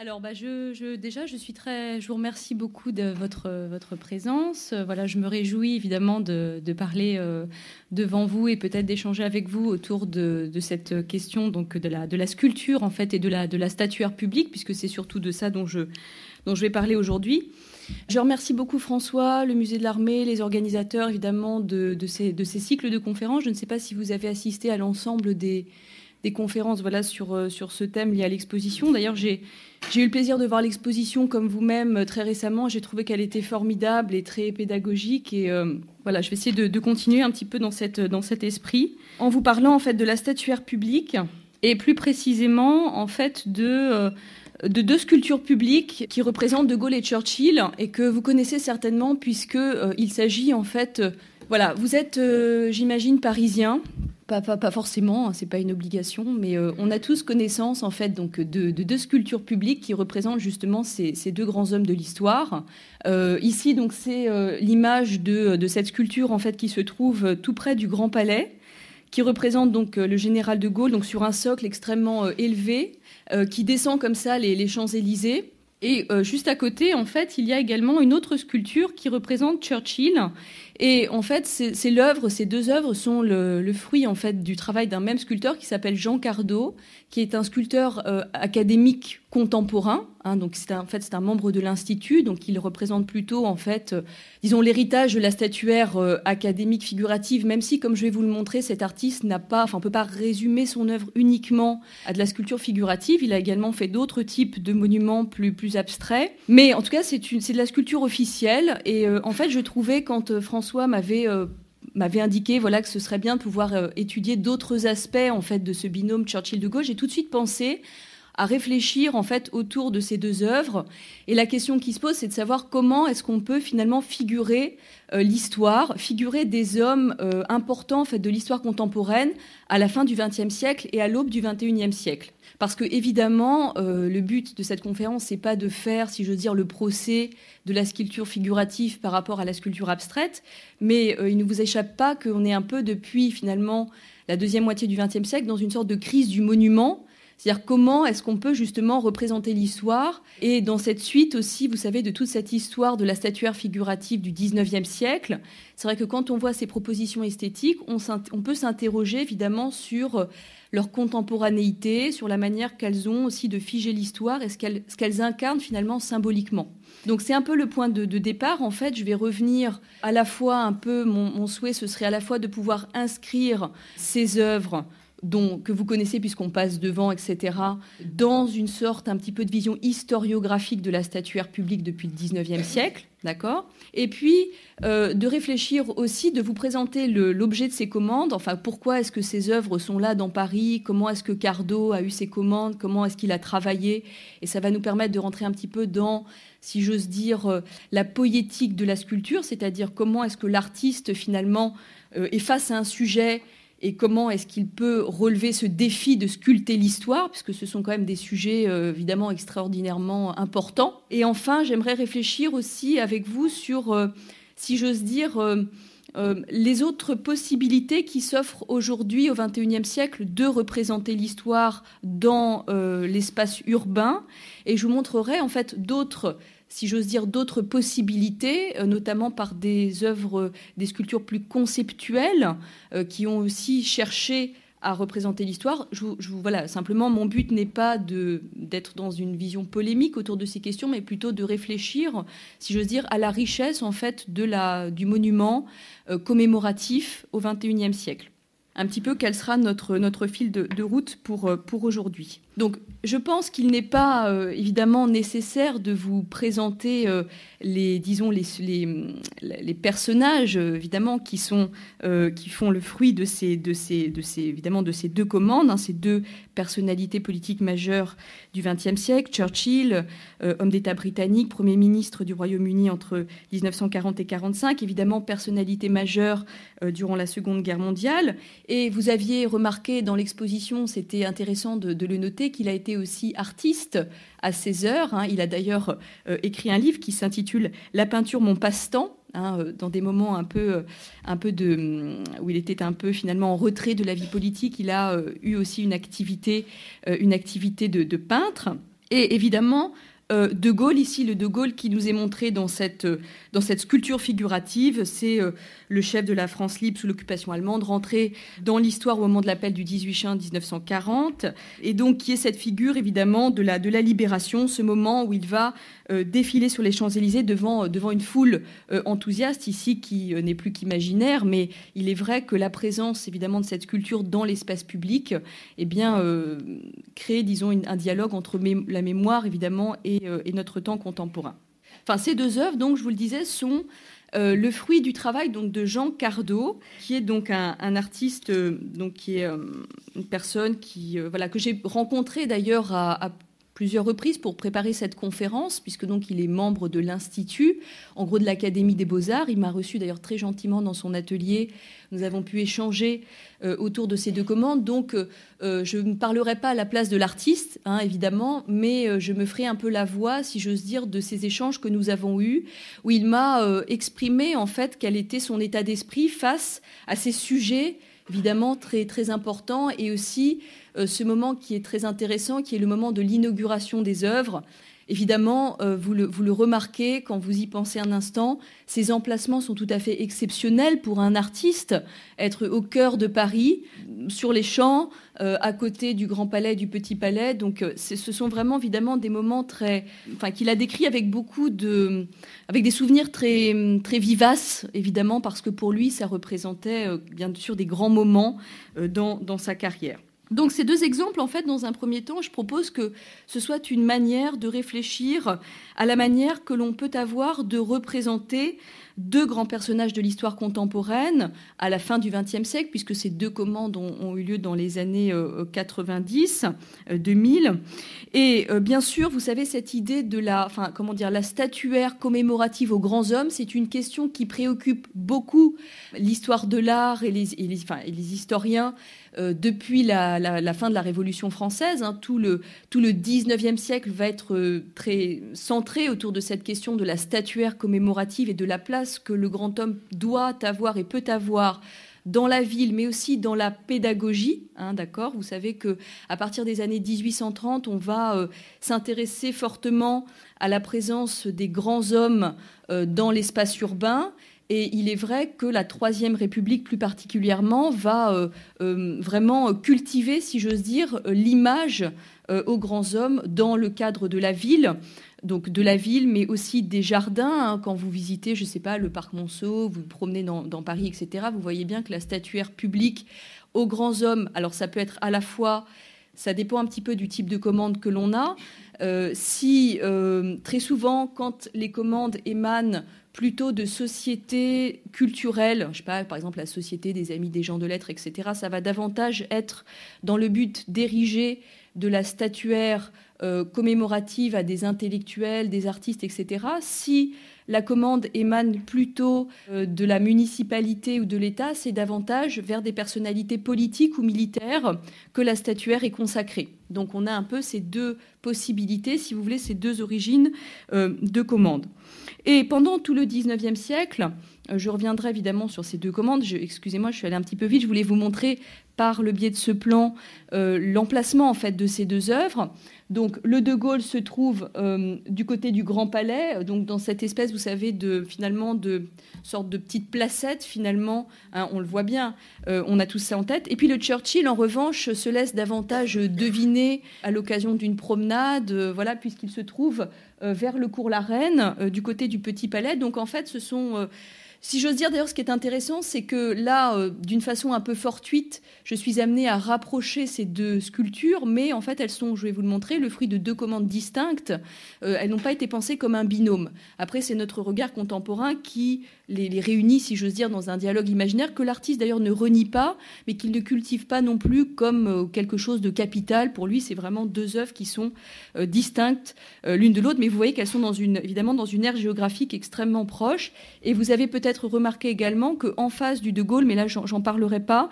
alors bah, je, déjà, je suis très, je vous remercie beaucoup de votre, votre présence. Voilà, je me réjouis évidemment de, parler euh, devant vous et peut-être d'échanger avec vous autour de, cette question donc de la, de la sculpture en fait et de la, de la statuaire publique, puisque c'est surtout de ça dont je, dont je vais parler aujourd'hui. Je remercie beaucoup François, le musée de l'armée, les organisateurs évidemment de, de ces cycles de conférences. Je ne sais pas si vous avez assisté à l'ensemble des, des conférences voilà, sur, euh, sur ce thème lié à l'exposition. D'ailleurs, j'ai eu le plaisir de voir l'exposition comme vous-même euh, très récemment. J'ai trouvé qu'elle était formidable et très pédagogique. Et euh, voilà, je vais essayer de, continuer un petit peu dans, cette, dans cet esprit en vous parlant en fait de la statuaire publique et plus précisément en fait de de deux sculptures publiques qui représentent De Gaulle et Churchill et que vous connaissez certainement puisque s'agit en fait voilà vous êtes j'imagine parisien pas, forcément, hein, c'est pas une obligation, mais euh, on a tous connaissance en fait donc de, deux sculptures publiques qui représentent justement ces, deux grands hommes de l'histoire. Euh, ici donc c'est euh, l'image de, cette sculpture en fait qui se trouve tout près du Grand Palais, qui représente donc le général de Gaulle donc sur un socle extrêmement élevé, qui descend comme ça les, les Champs Élysées. Et juste à côté, en fait, il y a également une autre sculpture qui représente Churchill et en fait, ces deux œuvres sont le, fruit en fait du travail d'un même sculpteur qui s'appelle Jean Cardot, qui est un sculpteur euh, académique contemporain. Hein, donc c'est en fait c'est un membre de l'institut, donc il représente plutôt en fait, euh, disons l'héritage de la statuaire euh, académique figurative. Même si, comme je vais vous le montrer, cet artiste n'a pas, enfin peut pas résumer son œuvre uniquement à de la sculpture figurative. Il a également fait d'autres types de monuments plus plus abstraits. Mais en tout cas, c'est de la sculpture officielle. Et en fait, je trouvais quand François m'avait m'avait indiqué voilà que ce serait bien de pouvoir étudier d'autres aspects en fait de ce binôme Churchill de Gaulle. J'ai tout de suite pensé à réfléchir en fait autour de ces deux œuvres. Et la question qui se pose, c'est de savoir comment est-ce qu'on peut finalement figurer euh, l'histoire, figurer des hommes euh, importants en fait de l'histoire contemporaine à la fin du XXe siècle et à l'aube du XXIe siècle. Parce que évidemment, euh, le but de cette conférence, c'est pas de faire, si je veux dire, le procès de la sculpture figurative par rapport à la sculpture abstraite, mais il ne vous échappe pas qu'on est un peu depuis finalement la deuxième moitié du XXe siècle dans une sorte de crise du monument c'est-à-dire comment est-ce qu'on peut justement représenter l'histoire? Et dans cette suite aussi, vous savez, de toute cette histoire de la statuaire figurative du 19e siècle. C'est vrai que quand on voit ces propositions esthétiques, on, peut s'interroger évidemment sur euh, leur contemporanéité, sur la manière qu'elles ont aussi de figer l'histoire et ce qu'elles incarnent finalement symboliquement. Donc c'est un peu le point de, départ. En fait, je vais revenir à la fois un peu, mon, mon souhait, ce serait à la fois de pouvoir inscrire ces œuvres que vous connaissez puisqu'on passe devant, etc., dans une sorte un petit peu de vision historiographique de la statuaire publique depuis le 19e siècle, d'accord? Et puis euh, de réfléchir aussi, de vous présenter l'objet de ces commandes, enfin pourquoi est-ce que ces œuvres sont là dans Paris, comment est-ce que Cardo a eu ces commandes, comment est-ce qu'il a travaillé, et ça va nous permettre de rentrer un petit peu dans si j'ose dire, euh, la poétique de la sculpture, c'est-à-dire comment est-ce que l'artiste finalement euh, est face à un sujet et comment est-ce qu'il peut relever ce défi de sculpter l'histoire, puisque ce sont quand même des sujets euh, évidemment extraordinairement importants. Et enfin, j'aimerais réfléchir aussi avec vous sur, euh, si j'ose dire, euh, les autres possibilités qui s'offrent aujourd'hui au XXIe siècle de représenter l'histoire dans l'espace urbain. Et je vous montrerai en fait d'autres si j'ose dire, d'autres possibilités, euh, notamment par des œuvres, des sculptures plus conceptuelles, euh, qui ont aussi cherché à représenter l'histoire. Je, voilà, simplement, mon but n'est pas d'être dans une vision polémique autour de ces questions, mais plutôt de réfléchir, si j'ose dire, à la richesse en fait de du monument euh, commémoratif au XXIe siècle. Un petit peu quel sera notre, fil de, de route pour aujourd'hui. Donc, je pense qu'il n'est pas euh, évidemment nécessaire de vous présenter euh, les, disons, les, les, personnages évidemment qui sont euh, qui font le fruit de ces, de ces, de ces, évidemment de ces deux commandes, hein, ces deux personnalités politiques majeures du XXe siècle. Churchill, homme d'État britannique, premier ministre du Royaume-Uni entre 1940 et 45, évidemment personnalité majeure durant la Seconde Guerre mondiale. Et vous aviez remarqué dans l'exposition, c'était intéressant de le noter qu'il a été aussi artiste à ses heures. Hein. Il a d'ailleurs euh, écrit un livre qui s'intitule La peinture, mon passe-temps. Hein, euh, dans des moments un peu, euh, un peu de, où il était un peu finalement en retrait de la vie politique, il a eu aussi une activité, une activité de, peintre. Et évidemment, euh, de Gaulle, ici le De Gaulle qui nous est montré dans cette, euh, sculpture figurative, c'est euh, le chef de la France libre sous l'occupation allemande, rentré dans l'histoire au moment de l'appel du 18 juin 1940, et donc qui est cette figure évidemment de la, de la libération, ce moment où il va défiler sur les Champs-Élysées devant, devant une foule enthousiaste, ici qui n'est plus qu'imaginaire, mais il est vrai que la présence évidemment de cette sculpture dans l'espace public eh bien, crée, disons, un dialogue entre la mémoire évidemment et euh, et, notre temps contemporain. Enfin, ces deux œuvres, donc, je vous le disais, sont euh, le fruit du travail donc de Jean Cardot, qui est donc un, artiste, euh, donc qui est une personne qui voilà que j'ai rencontré d'ailleurs à, plusieurs reprises pour préparer cette conférence, puisque donc il est membre de l'Institut, en gros de l'Académie des Beaux-Arts. Il m'a reçu d'ailleurs très gentiment dans son atelier. Nous avons pu échanger euh, autour de ces deux commandes. Donc euh, euh, je ne parlerai pas à la place de l'artiste, hein, évidemment, mais je me ferai un peu la voix, si j'ose dire, de ces échanges que nous avons eus, où il m'a exprimé en fait quel était son état d'esprit face à ces sujets évidemment très, très importants et aussi ce moment qui est très intéressant, qui est le moment de l'inauguration des œuvres. Évidemment, euh, vous, le, remarquez quand vous y pensez un instant, ces emplacements sont tout à fait exceptionnels pour un artiste. Être au cœur de Paris, sur les champs, euh, à côté du Grand Palais, du Petit Palais. Donc, ce sont vraiment évidemment des moments très, enfin, qu'il a décrits avec beaucoup de, avec des souvenirs très, très vivaces, évidemment, parce que pour lui, ça représentait bien sûr des grands moments dans, dans sa carrière. Donc ces deux exemples, en fait, dans un premier temps, je propose que ce soit une manière de réfléchir à la manière que l'on peut avoir de représenter deux grands personnages de l'histoire contemporaine à la fin du XXe siècle, puisque ces deux commandes ont, eu lieu dans les années 90, euh, 2000. Euh, Et euh, bien sûr, vous savez, cette idée de la, enfin, comment dire, la statuaire commémorative aux grands hommes, c'est une question qui préoccupe beaucoup l'histoire de l'art et les, et les historiens euh, depuis la, fin de la Révolution française. Hein, tout, le, tout le 19e siècle va être euh, très centré autour de cette question de la statuaire commémorative et de la place que le grand homme doit avoir et peut avoir dans la ville, mais aussi dans la pédagogie. Hein, d'accord? Vous savez que à partir des années 1830, on va euh, s'intéresser fortement à la présence des grands hommes dans l'espace urbain et il est vrai que la Troisième République, plus particulièrement, va euh, euh, vraiment cultiver, si j'ose dire, l'image euh, aux grands hommes dans le cadre de la ville. Donc de la ville, mais aussi des jardins. Hein. quand vous visitez, je ne sais pas, le parc Monceau, vous vous promenez dans, dans, Paris, etc., vous voyez bien que la statuaire publique aux grands hommes, alors ça peut être à la fois, ça dépend un petit peu du type de commande que l'on a. si très souvent, quand les commandes émanent plutôt de sociétés culturelles, je sais pas, par exemple la société des amis des gens de lettres, etc. Ça va davantage être dans le but d'ériger de la statuaire euh, commémorative à des intellectuels, des artistes, etc. Si la commande émane plutôt euh, de la municipalité ou de l'État, c'est davantage vers des personnalités politiques ou militaires que la statuaire est consacrée. Donc on a un peu ces deux possibilités, si vous voulez, ces deux origines euh, de commande. Et pendant tout le 19e siècle, je reviendrai évidemment sur ces deux commandes. Excusez-moi, je suis allée un petit peu vite. Je voulais vous montrer par le biais de ce plan euh, l'emplacement en fait de ces deux œuvres. Donc le De Gaulle se trouve euh, du côté du Grand Palais, donc dans cette espèce, vous savez, de finalement de sorte de petite placette finalement. Hein, on le voit bien, on a tout ça en tête. Et puis le Churchill, en revanche, se laisse davantage deviner à l'occasion d'une promenade, voilà, puisqu'il se trouve vers le cours La Reine, du côté du Petit Palais. Donc en fait, ce sont si j'ose dire, d'ailleurs, ce qui est intéressant, c'est que là, euh, d'une façon un peu fortuite, je suis amenée à rapprocher ces deux sculptures, mais en fait, elles sont, je vais vous le montrer, le fruit de deux commandes distinctes. Euh, elles n'ont pas été pensées comme un binôme. Après, c'est notre regard contemporain qui les, réunit, si j'ose dire, dans un dialogue imaginaire que l'artiste, d'ailleurs, ne renie pas, mais qu'il ne cultive pas non plus comme euh, quelque chose de capital. Pour lui, c'est vraiment deux œuvres qui sont distinctes l'une de l'autre, mais vous voyez qu'elles sont évidemment dans une aire géographique extrêmement proche. Et vous avez peut-être être remarqué également qu'en face du De Gaulle, mais là j'en parlerai pas,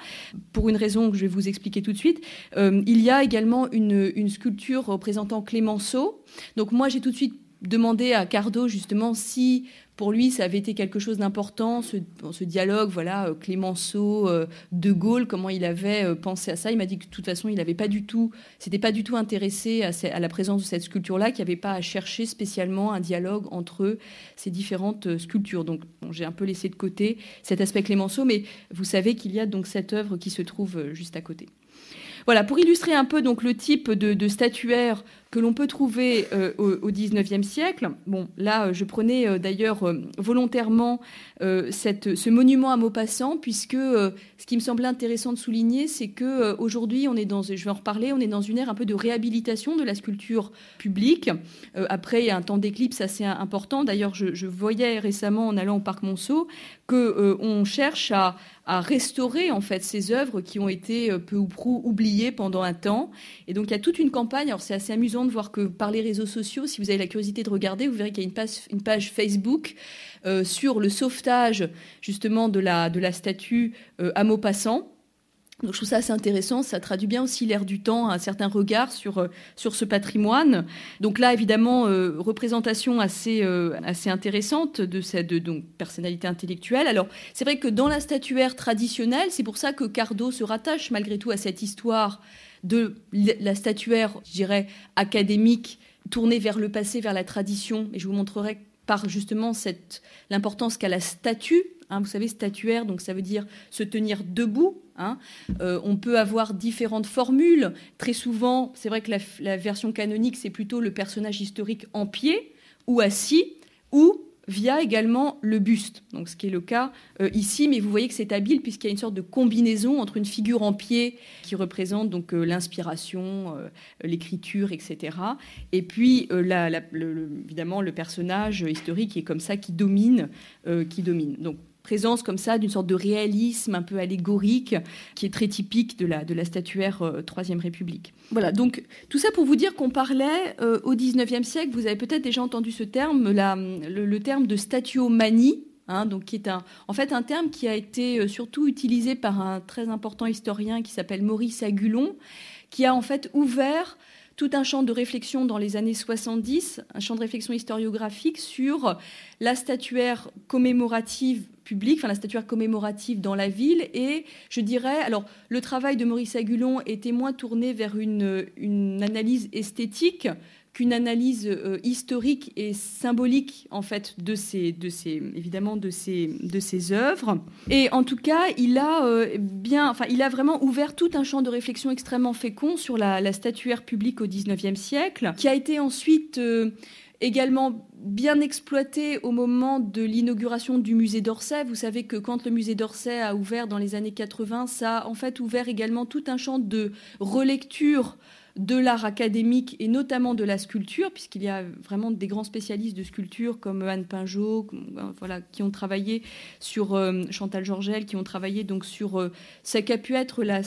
pour une raison que je vais vous expliquer tout de suite, euh, il y a également une, sculpture représentant Clémenceau. Donc moi j'ai tout de suite demandé à Cardo justement si pour lui, ça avait été quelque chose d'important, ce, dialogue, voilà, euh, Clémenceau, euh, De Gaulle, comment il avait euh, pensé à ça. Il m'a dit que de toute façon, il n'avait pas du tout, c'était pas du tout intéressé à, la présence de cette sculpture-là, qu'il n'y avait pas à chercher spécialement un dialogue entre ces différentes sculptures. Donc, j'ai un peu laissé de côté cet aspect Clémenceau, mais vous savez qu'il y a donc cette œuvre qui se trouve juste à côté. Voilà, pour illustrer un peu donc le type de statuaire que l'on peut trouver euh, au XIXe siècle. Bon, là, je prenais euh, d'ailleurs euh, volontairement ce monument à Maupassant, puisque ce qui me semblait intéressant de souligner, c'est que aujourd'hui, on est dans, je vais en reparler, on est dans une ère un peu de réhabilitation de la sculpture publique. après un temps d'éclipse assez important. D'ailleurs, je, je, voyais récemment en allant au parc Monceau que on cherche à, à restaurer en fait ces œuvres qui ont été peu ou prou oubliées pendant un temps. Et donc il y a toute une campagne. Alors c'est assez amusant de voir que par les réseaux sociaux, si vous avez la curiosité de regarder, vous verrez qu'il y a une page, Facebook euh, sur le sauvetage justement de la, statue euh, à Maupassant. Donc je trouve ça assez intéressant, ça traduit bien aussi l'air du temps, un certain regard sur, euh, sur ce patrimoine. Donc là, évidemment, représentation assez, assez intéressante de cette donc, personnalité intellectuelle. Alors c'est vrai que dans la statuaire traditionnelle, c'est pour ça que Cardo se rattache malgré tout à cette histoire de la statuaire, je dirais, académique, tournée vers le passé, vers la tradition. Et je vous montrerai par justement l'importance qu'a la statue. Hein, vous savez, statuaire, donc ça veut dire se tenir debout. Hein. Euh, on peut avoir différentes formules. Très souvent, c'est vrai que la, la version canonique, c'est plutôt le personnage historique en pied ou assis, ou via également le buste, donc ce qui est le cas euh, ici, mais vous voyez que c'est habile puisqu'il y a une sorte de combinaison entre une figure en pied qui représente donc euh, l'inspiration, euh, l'écriture, etc., et puis évidemment le personnage historique qui est comme ça qui domine, qui domine. Présence comme ça d'une sorte de réalisme un peu allégorique qui est très typique de la, de la statuaire euh, Troisième République. Voilà, donc tout ça pour vous dire qu'on parlait euh, au XIXe siècle, vous avez peut-être déjà entendu ce terme, la, le, terme de statuomanie, hein, donc qui est un, en fait un terme qui a été euh, surtout utilisé par un très important historien qui s'appelle Maurice Agulon, qui a en fait ouvert tout un champ de réflexion dans les années 70, un champ de réflexion historiographique sur la statuaire commémorative publique, enfin la statuaire commémorative dans la ville. Et je dirais, alors le travail de Maurice Agulon était moins tourné vers une, analyse esthétique qu'une analyse euh, historique et symbolique en fait de ces, de ces évidemment de ces, de ces œuvres. Et en tout cas, il a euh, bien, enfin, il a vraiment ouvert tout un champ de réflexion extrêmement fécond sur la, statuaire publique au XIXe siècle, qui a été ensuite euh, également bien exploité au moment de l'inauguration du musée d'Orsay. Vous savez que quand le musée d'Orsay a ouvert dans les années 80, ça a en fait ouvert également tout un champ de relecture de l'art académique et notamment de la sculpture, puisqu'il y a vraiment des grands spécialistes de sculpture comme Anne Pinjot, euh, voilà, qui ont travaillé sur euh, Chantal Georgel, qui ont travaillé donc sur euh, ce qu'a pu être la,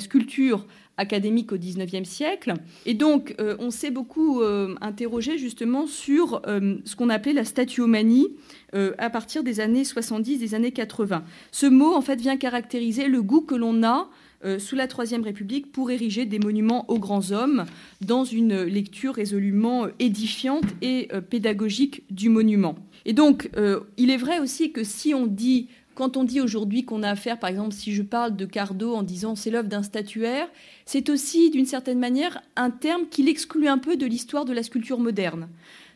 sculpture académique au XIXe siècle. Et donc, on s'est beaucoup interrogé justement sur ce qu'on appelait la statuomanie à partir des années 70, des années 80. Ce mot, en fait, vient caractériser le goût que l'on a euh, sous la Troisième République pour ériger des monuments aux grands hommes dans une lecture résolument édifiante et euh, pédagogique du monument. Et donc, euh, il est vrai aussi que si on dit, quand on dit aujourd'hui qu'on a affaire, par exemple, si je parle de Cardo en disant c'est l'œuvre d'un statuaire, c'est aussi d'une certaine manière un terme qui l'exclut un peu de l'histoire de la sculpture moderne.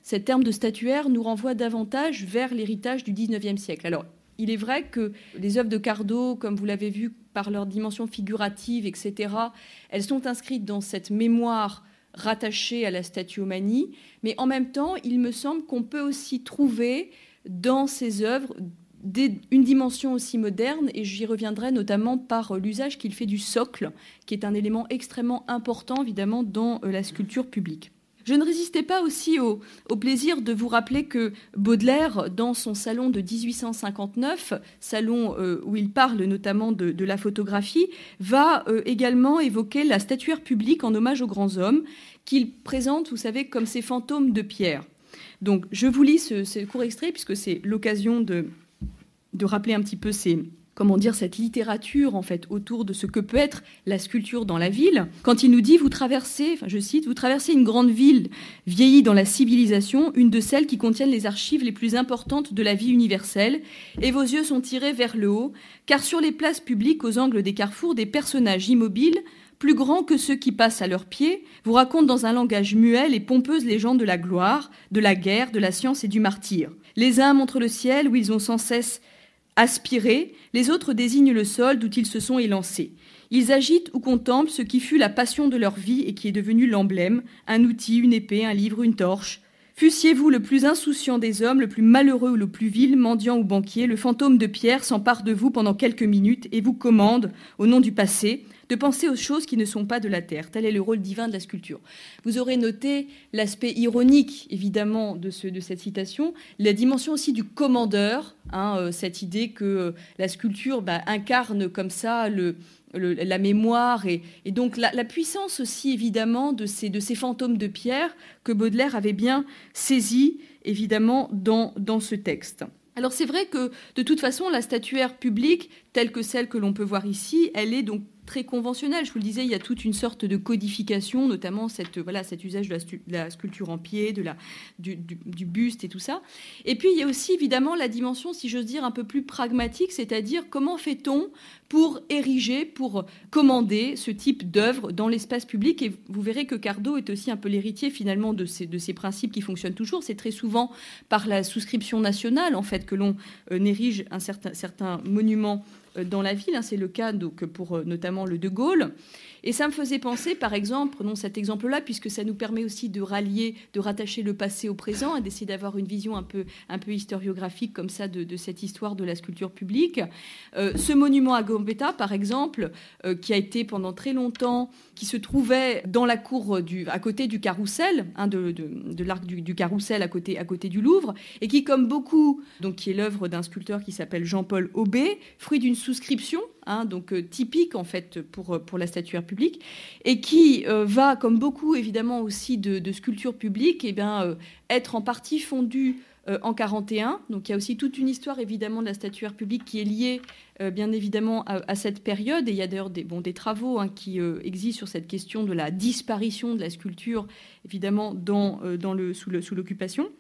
Cet terme de statuaire nous renvoie davantage vers l'héritage du XIXe siècle. Alors, il est vrai que les œuvres de Cardo, comme vous l'avez vu par leur dimension figurative, etc., elles sont inscrites dans cette mémoire rattachée à la statuomanie, mais en même temps, il me semble qu'on peut aussi trouver dans ces œuvres une dimension aussi moderne, et j'y reviendrai notamment par l'usage qu'il fait du socle, qui est un élément extrêmement important, évidemment, dans euh, la sculpture publique. Je ne résistais pas aussi au, plaisir de vous rappeler que Baudelaire, dans son salon de 1859, salon euh, où il parle notamment de, la photographie, va euh, également évoquer la statuaire publique en hommage aux grands hommes, qu'il présente, vous savez, comme ces fantômes de pierre. Donc je vous lis ce, court extrait, puisque c'est l'occasion de, de rappeler un petit peu comment dire, cette littérature en fait autour de ce que peut être la sculpture dans la ville, quand il nous dit vous traversez, je cite, vous traversez une grande ville vieillie dans la civilisation, une de celles qui contiennent les archives les plus importantes de la vie universelle, et vos yeux sont tirés vers le haut, car sur les places publiques aux angles des carrefours, des personnages immobiles plus grands que ceux qui passent à leurs pieds, vous racontent dans un langage muet les pompeuses légendes de la gloire, de la guerre, de la science et du martyr. Les uns montrent le ciel où ils ont sans cesse aspiré, les autres désignent le sol d'où ils se sont élancés. Ils agitent ou contemplent ce qui fut la passion de leur vie et qui est devenu l'emblème, un outil, une épée, un livre, une torche. Fussiez-vous le plus insouciant des hommes, le plus malheureux ou le plus vil, mendiant ou banquier, le fantôme de Pierre s'empare de vous pendant quelques minutes et vous commande, au nom du passé, de penser aux choses qui ne sont pas de la terre. Tel est le rôle divin de la sculpture. Vous aurez noté l'aspect ironique, évidemment, de, ce, de, cette citation, la dimension aussi du commandeur, hein, euh, cette idée que euh, la sculpture bah, incarne comme ça le, la mémoire et, donc la, la, puissance aussi, évidemment, de ces, de ces fantômes de pierre que Baudelaire avait bien saisi, évidemment, dans, dans ce texte. Alors c'est vrai que de toute façon, la statuaire publique, telle que celle que l'on peut voir ici, elle est donc très conventionnel. Je vous le disais, il y a toute une sorte de codification, notamment cette, voilà, cet usage de la, sculpture en pied, de la, du, buste et tout ça. Et puis, il y a aussi évidemment la dimension, si j'ose dire, un peu plus pragmatique, c'est-à-dire comment fait-on pour ériger, pour commander ce type d'œuvre dans l'espace public. Et vous verrez que Cardo est aussi un peu l'héritier finalement de ces, de ces principes qui fonctionnent toujours. C'est très souvent par la souscription nationale, en fait, que l'on euh, érige un certain, certain monument dans la ville. Hein, c'est le cas donc, pour euh, notamment le De Gaulle. Et ça me faisait penser, par exemple, prenons cet exemple-là, puisque ça nous permet aussi de rallier, de rattacher le passé au présent et d'essayer d'avoir une vision un peu, un peu historiographique comme ça de, cette histoire de la sculpture publique. Euh, ce monument à Gambetta, par exemple, euh, qui a été pendant très longtemps, qui se trouvait dans la cour du, à côté du carrousel, hein, de l'arc du, du, carrousel à côté, à côté du Louvre, et qui, comme beaucoup, donc qui est l'œuvre d'un sculpteur qui s'appelle Jean-Paul Aubé, fruit d'une souscription Hein, donc euh, typique en fait pour, pour la statuaire publique, et qui euh, va, comme beaucoup évidemment aussi de, sculptures publiques, eh bien, euh, être en partie fondue euh, en 41. Donc il y a aussi toute une histoire évidemment de la statuaire publique qui est liée euh, bien évidemment à, cette période. Et il y a d'ailleurs des, bon, des travaux hein, qui euh, existent sur cette question de la disparition de la sculpture évidemment dans, dans le, sous l'occupation.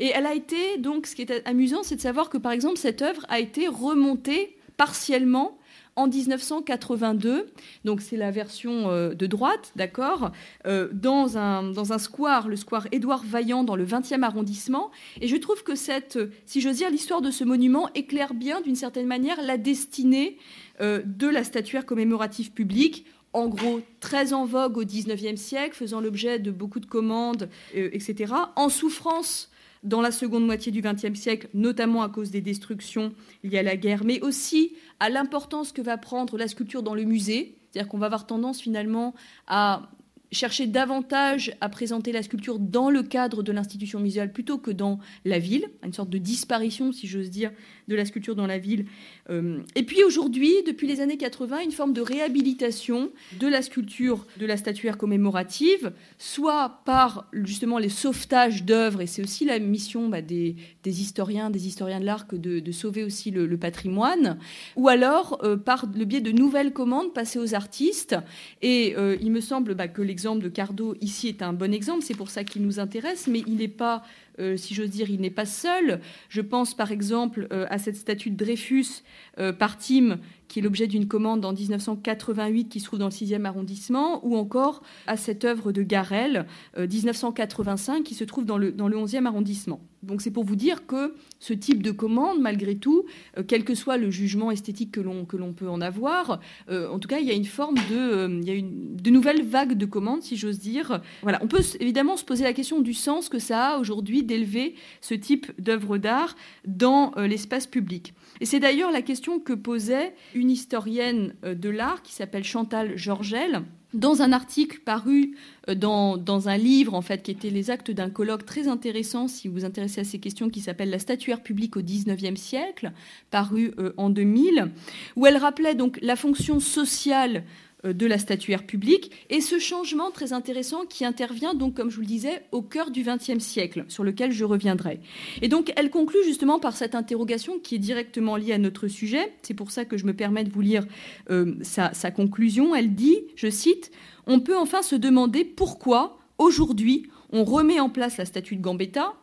Et elle a été donc ce qui est amusant, c'est de savoir que par exemple cette œuvre a été remontée partiellement en 1982, donc c'est la version euh, de droite, d'accord, euh, dans, un, dans un square, le square Édouard Vaillant, dans le 20e arrondissement. Et je trouve que cette, si j'ose dire, l'histoire de ce monument éclaire bien, d'une certaine manière, la destinée euh, de la statuaire commémorative publique en gros très en vogue au XIXe siècle, faisant l'objet de beaucoup de commandes, euh, etc., en souffrance dans la seconde moitié du XXe siècle, notamment à cause des destructions liées à la guerre, mais aussi à l'importance que va prendre la sculpture dans le musée. C'est-à-dire qu'on va avoir tendance finalement à chercher davantage à présenter la sculpture dans le cadre de l'institution muséale plutôt que dans la ville, une sorte de disparition, si j'ose dire, de la sculpture dans la ville. Euh, et puis aujourd'hui, depuis les années 80, une forme de réhabilitation de la sculpture de la statuaire commémorative, soit par justement les sauvetages d'œuvres, et c'est aussi la mission bah, des, historiens, des historiens de l'art de, de, sauver aussi le, le patrimoine, ou alors euh, par le biais de nouvelles commandes passées aux artistes. Et euh, il me semble bah, que l'exemple de Cardo ici est un bon exemple, c'est pour ça qu'il nous intéresse, mais il n'est pas euh, si j'ose dire, il n'est pas seul. Je pense par exemple euh, à cette statue de Dreyfus euh, par Tim, qui est l'objet d'une commande en 1988 qui se trouve dans le 6e arrondissement, ou encore à cette œuvre de Garel, 1985, qui se trouve dans le, dans le 11e arrondissement. Donc c'est pour vous dire que ce type de commande, malgré tout, euh, quel que soit le jugement esthétique que l'on peut en avoir, euh, en tout cas il y a une forme de euh, il y a une de nouvelles vagues de commandes, si j'ose dire. Voilà, on peut évidemment se poser la question du sens que ça a aujourd'hui d'élever ce type d'œuvre d'art dans euh, l'espace public. Et c'est d'ailleurs la question que posait une historienne euh, de l'art qui s'appelle Chantal Georgel. Dans un article paru euh, dans, un livre en fait qui était les actes d'un colloque très intéressant si vous vous intéressez à ces questions qui s'appelle la statuaire publique au 19e siècle paru euh, en 2000 où elle rappelait donc la fonction sociale de la statuaire publique, et ce changement très intéressant qui intervient donc, comme je vous le disais, au cœur du XXe siècle, sur lequel je reviendrai. Et donc, elle conclut justement par cette interrogation qui est directement liée à notre sujet. C'est pour ça que je me permets de vous lire euh, sa conclusion. Elle dit, je cite, On peut enfin se demander pourquoi, aujourd'hui, on remet en place la statue de Gambetta,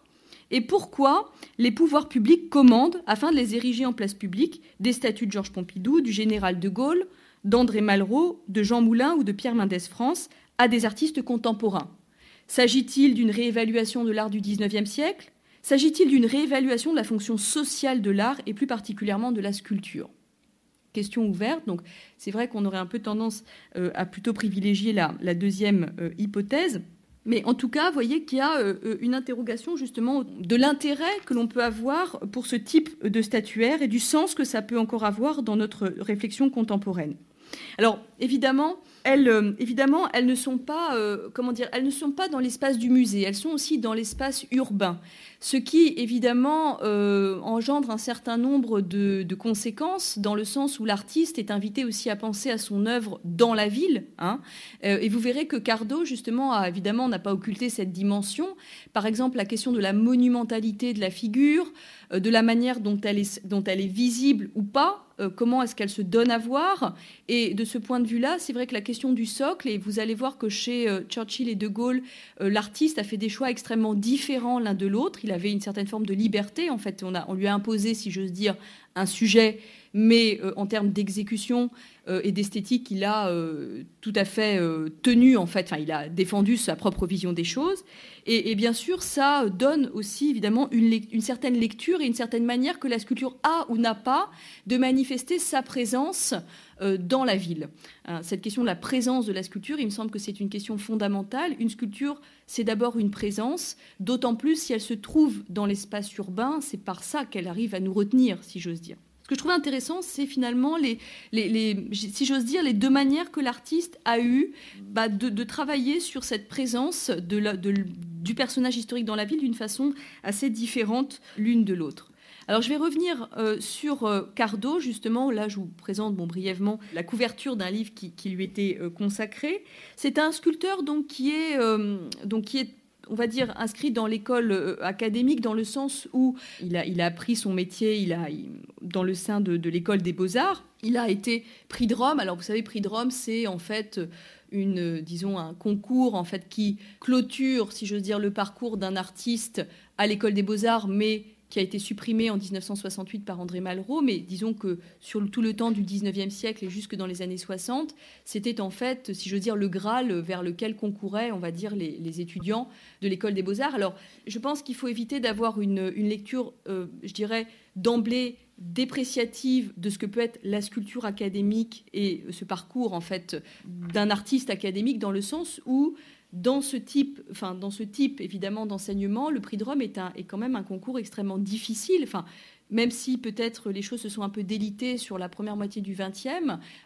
et pourquoi les pouvoirs publics commandent, afin de les ériger en place publique, des statues de Georges Pompidou, du général de Gaulle, d'André Malraux, de Jean Moulin ou de Pierre Mendès France à des artistes contemporains S'agit-il d'une réévaluation de l'art du XIXe siècle? S'agit-il d'une réévaluation de la fonction sociale de l'art et plus particulièrement de la sculpture? Question ouverte. Donc, c'est vrai qu'on aurait un peu tendance euh, à plutôt privilégier la, deuxième euh, hypothèse. Mais en tout cas, vous voyez qu'il y a euh, une interrogation justement de l'intérêt que l'on peut avoir pour ce type de statuaire et du sens que ça peut encore avoir dans notre réflexion contemporaine. Alors, évidemment, elles, euh, évidemment, elles ne sont pas, euh, comment dire, elles ne sont pas dans l'espace du musée. Elles sont aussi dans l'espace urbain, ce qui évidemment euh, engendre un certain nombre de, conséquences dans le sens où l'artiste est invité aussi à penser à son œuvre dans la ville. Hein. et vous verrez que Cardo, justement, a, évidemment, n'a pas occulté cette dimension. Par exemple, la question de la monumentalité de la figure, de la manière dont elle est visible ou pas. Comment est-ce qu'elle se donne à voir Et de ce point de vue-là, c'est vrai que la question du socle, et vous allez voir que chez euh, Churchill et De Gaulle, euh, l'artiste a fait des choix extrêmement différents l'un de l'autre. Il avait une certaine forme de liberté. En fait, on, a, on lui a imposé, si j'ose dire, un sujet, mais euh, en termes d'exécution et d'esthétique, il a tout à fait tenu, en fait, enfin, il a défendu sa propre vision des choses. Et, bien sûr, ça donne aussi, évidemment, une, une, certaine lecture et une certaine manière que la sculpture a ou n'a pas de manifester sa présence euh, dans la ville. Hein, cette question de la présence de la sculpture, il me semble que c'est une question fondamentale. Une sculpture, c'est d'abord une présence, d'autant plus si elle se trouve dans l'espace urbain, c'est par ça qu'elle arrive à nous retenir, si j'ose dire. Ce que je trouve intéressant, c'est finalement, les, si j'ose dire, les deux manières que l'artiste a eu bah, de, travailler sur cette présence du personnage historique dans la ville d'une façon assez différente l'une de l'autre. Alors je vais revenir euh, sur euh, Cardo, justement. Là, je vous présente brièvement la couverture d'un livre qui, lui était euh, consacré. C'est un sculpteur donc, qui, est, donc, qui est on va dire, inscrit dans l'école académique dans le sens où il a, appris son métier il a, dans le sein de, de l'école des beaux-arts. Il a été prix de Rome. Alors, vous savez, prix de Rome, c'est en fait une, disons, un concours en fait qui clôture, si j'ose dire, le parcours d'un artiste à l'école des beaux-arts, mais qui a été supprimé en 1968 par André Malraux, mais disons que sur tout le temps du 19e siècle et jusque dans les années 60, c'était en fait, si je veux dire, le Graal vers lequel concouraient, on va dire, les, étudiants de l'école des beaux-arts. Alors, je pense qu'il faut éviter d'avoir une, lecture, euh, je dirais, d'emblée dépréciative de ce que peut être la sculpture académique et ce parcours, en fait, d'un artiste académique, dans le sens où dans ce type, évidemment d'enseignement, le prix de Rome est, un, est quand même un concours extrêmement difficile. Même si peut-être les choses se sont un peu délitées sur la première moitié du XXe,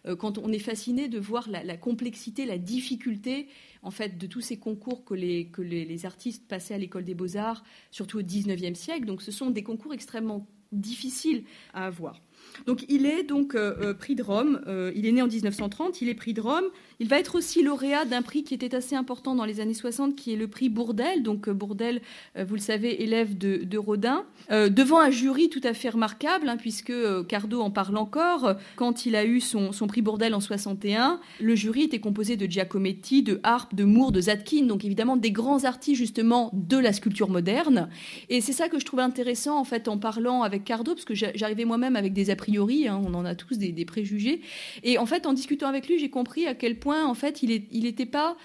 euh, quand on est fasciné de voir la, complexité, la difficulté en fait de tous ces concours que les, que les, artistes passaient à l'école des beaux-arts, surtout au XIXe siècle. Donc ce sont des concours extrêmement difficiles à avoir. Donc il est donc euh, euh, prix de Rome. il est né en 1930. Il est prix de Rome. Il va être aussi lauréat d'un prix qui était assez important dans les années 60, qui est le prix Bourdelle. Donc euh, euh, vous le savez, élève de, Rodin, euh, devant un jury tout à fait remarquable, hein, puisque Cardo en parle encore. Quand il a eu son, prix Bourdelle en 61, le jury était composé de Giacometti, de Harpe, de Moore, de Zadkine, donc évidemment des grands artistes justement de la sculpture moderne. Et c'est ça que je trouve intéressant en fait en parlant avec Cardo, parce que j'arrivais moi-même avec des priori, hein, on en a tous des, préjugés. Et en fait, en discutant avec lui, j'ai compris à quel point en fait, il n'était pas,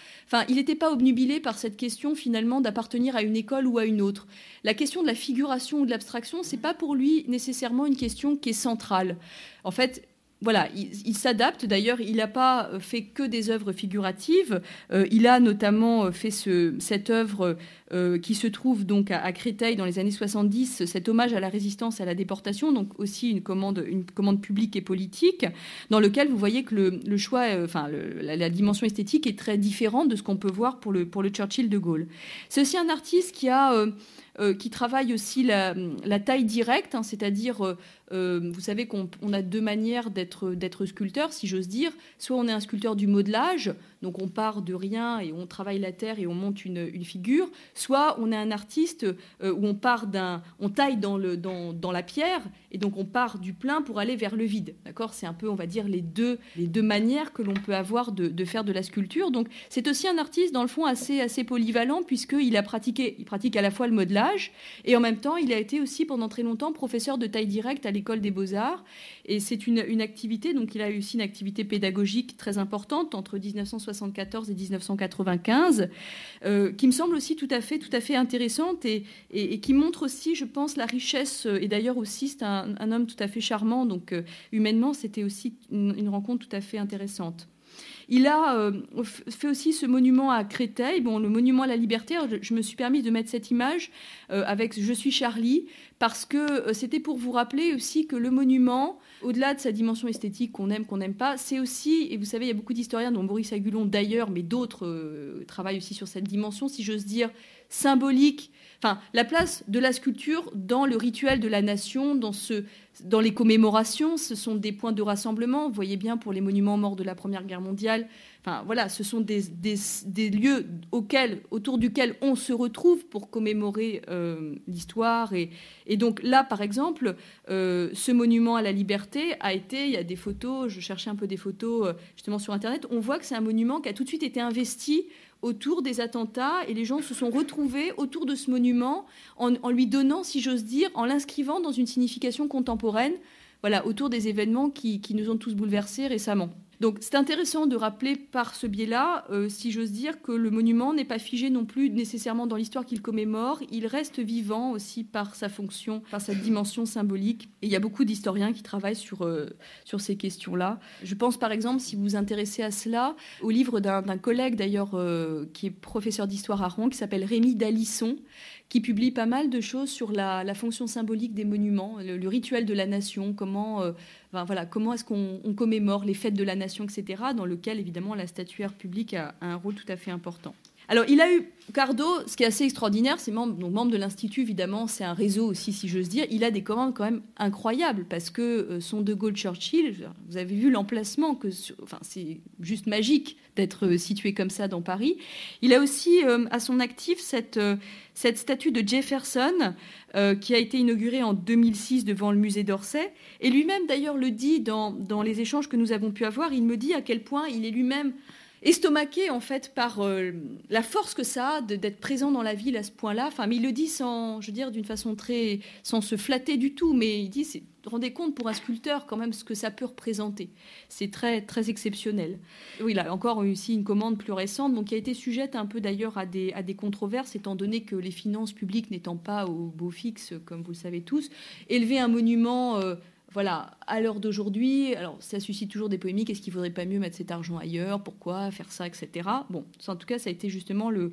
il pas obnubilé par cette question finalement d'appartenir à une école ou à une autre. La question de la figuration ou de l'abstraction, c'est pas pour lui nécessairement une question qui est centrale. En fait, voilà, il, s'adapte. D'ailleurs, il n'a pas fait que des œuvres figuratives. Euh, il a notamment fait ce, cette œuvre qui se trouve donc à, Créteil dans les années 70, cet hommage à la résistance à la déportation, donc aussi une commande, une commande publique et politique, dans lequel vous voyez que le, choix, enfin la, dimension esthétique est très différente de ce qu'on peut voir pour le, pour le Churchill de Gaulle. C'est aussi un artiste qui a qui travaille aussi la, taille directe, hein, c'est-à-dire euh, vous savez qu'on a deux manières d'être sculpteur, si j'ose dire. Soit on est un sculpteur du modelage, donc on part de rien et on travaille la terre et on monte une, figure. Soit on est un artiste euh, où on part d'un, on taille dans, le, dans, dans, la pierre et donc on part du plein pour aller vers le vide. D'accord? C'est un peu, on va dire, les deux, les deux manières que l'on peut avoir de, de, faire de la sculpture. Donc c'est aussi un artiste dans le fond assez, assez polyvalent puisqu'il a pratiqué, il pratique à la fois le modelage et en même temps il a été aussi pendant très longtemps professeur de taille directe à l'école des beaux-arts. Et c'est une, activité, donc il a eu aussi une activité pédagogique très importante entre 1974 et 1995, euh, qui me semble aussi tout à fait, tout à fait intéressante et, et, qui montre aussi, je pense, la richesse. Et d'ailleurs aussi, c'est un, homme tout à fait charmant, donc euh, humainement, c'était aussi une rencontre tout à fait intéressante. Il a euh, fait aussi ce monument à Créteil, le monument à la liberté. je, me suis permis de mettre cette image euh, avec Je suis Charlie, parce que euh, c'était pour vous rappeler aussi que le monument, au-delà de sa dimension esthétique qu'on aime, qu'on n'aime pas, c'est aussi, et vous savez, il y a beaucoup d'historiens, dont Maurice Agulon d'ailleurs, mais d'autres travaillent aussi sur cette dimension, si j'ose dire, symbolique enfin, la place de la sculpture dans le rituel de la nation, dans, les commémorations, ce sont des points de rassemblement. Vous voyez bien pour les monuments morts de la Première Guerre mondiale. Enfin, voilà, ce sont des, lieux autour duquel on se retrouve pour commémorer euh, l'histoire. Et, et, donc là, par exemple, euh, ce monument à la liberté a été, il y a des photos, je cherchais un peu des photos euh, justement sur Internet, on voit que c'est un monument qui a tout de suite été investi autour des attentats et les gens se sont retrouvés autour de ce monument en, lui donnant, si j'ose dire, en l'inscrivant dans une signification contemporaine, voilà, autour des événements qui nous ont tous bouleversés récemment. Donc c'est intéressant de rappeler par ce biais-là, euh, si j'ose dire, que le monument n'est pas figé non plus nécessairement dans l'histoire qu'il commémore, il reste vivant aussi par sa fonction, par sa dimension symbolique. Et il y a beaucoup d'historiens qui travaillent sur, euh, sur ces questions-là. Je pense par exemple, si vous vous intéressez à cela, au livre d'un collègue d'ailleurs euh, qui est professeur d'histoire à Rouen, qui s'appelle Rémi Dalisson, qui publie pas mal de choses sur la, fonction symbolique des monuments, le, rituel de la nation, comment, euh, voilà, comment est-ce qu'on commémore les fêtes de la nation, etc., dans lequel évidemment la statuaire publique a un rôle tout à fait important. Alors, il a eu Cardo, ce qui est assez extraordinaire, c'est membre, de l'Institut, évidemment, c'est un réseau aussi, si j'ose dire. Il a des commandes quand même incroyables parce que euh, son De Gaulle-Churchill, vous avez vu l'emplacement, que, enfin, c'est juste magique d'être euh, situé comme ça dans Paris. Il a aussi euh, à son actif cette, cette statue de Jefferson qui a été inaugurée en 2006 devant le musée d'Orsay. Et lui-même, d'ailleurs, le dit dans les échanges que nous avons pu avoir. Il me dit à quel point il est lui-même estomaqué en fait par euh, la force que ça a d'être présent dans la ville à ce point-là. Enfin, mais il le dit sans, je veux dire, d'une façon très, sans se flatter du tout, mais il dit, rendez compte pour un sculpteur quand même ce que ça peut représenter. C'est très très exceptionnel. Oui, il a encore aussi une commande plus récente, donc qui a été sujette un peu d'ailleurs à des, à des controverses, étant donné que les finances publiques n'étant pas au beau fixe, comme vous le savez tous, élever un monument euh, voilà, à l'heure d'aujourd'hui, alors ça suscite toujours des polémiques. Est-ce qu'il ne faudrait pas mieux mettre cet argent ailleurs Pourquoi faire ça, etc. Bon, en tout cas, ça a été justement le,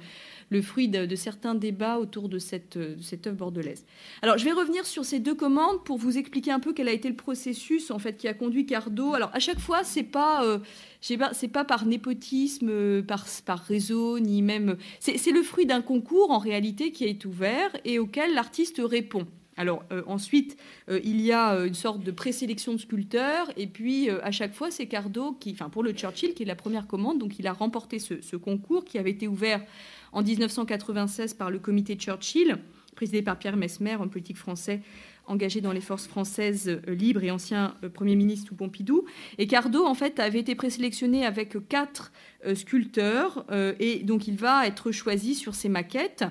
fruit de, certains débats autour de cette, œuvre bordelaise. Alors, je vais revenir sur ces deux commandes pour vous expliquer un peu quel a été le processus en fait qui a conduit Cardo. Alors, à chaque fois, c'est pas euh, c'est pas par népotisme, par, par réseau, ni même. C'est le fruit d'un concours en réalité qui est ouvert et auquel l'artiste répond. Alors euh, ensuite, euh, il y a euh, une sorte de présélection de sculpteurs, et puis à chaque fois, c'est Cardo qui, enfin pour le Churchill, qui est la première commande, donc il a remporté ce, concours qui avait été ouvert en 1996 par le comité Churchill, présidé par Pierre Mesmer, un politique français engagé dans les forces françaises libres et ancien Premier ministre sous Pompidou. Et Cardo, en fait, avait été présélectionné avec quatre sculpteurs, et donc il va être choisi sur ces maquettes.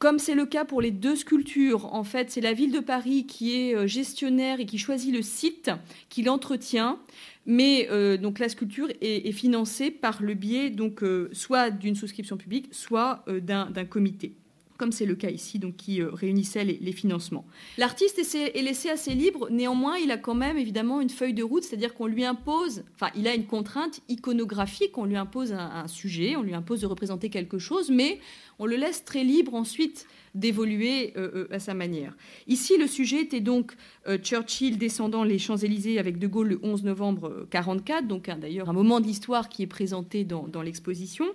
Comme c'est le cas pour les deux sculptures, en fait, c'est la ville de Paris qui est euh, gestionnaire et qui choisit le site, qui l'entretient. Mais euh, la sculpture est, financée par le biais donc euh, soit d'une souscription publique, soit d'un comité. Comme c'est le cas ici, donc qui euh, réunissait les, financements. L'artiste est, laissé assez libre, néanmoins, il a quand même évidemment une feuille de route, c'est-à-dire qu'on lui impose, enfin, il a une contrainte iconographique, on lui impose un sujet, on lui impose de représenter quelque chose, mais on le laisse très libre ensuite d'évoluer euh, euh, à sa manière. Ici, le sujet était donc Churchill descendant les Champs-Élysées avec De Gaulle le 11 novembre 1944, donc d'ailleurs un moment de l'histoire qui est présenté dans, l'exposition.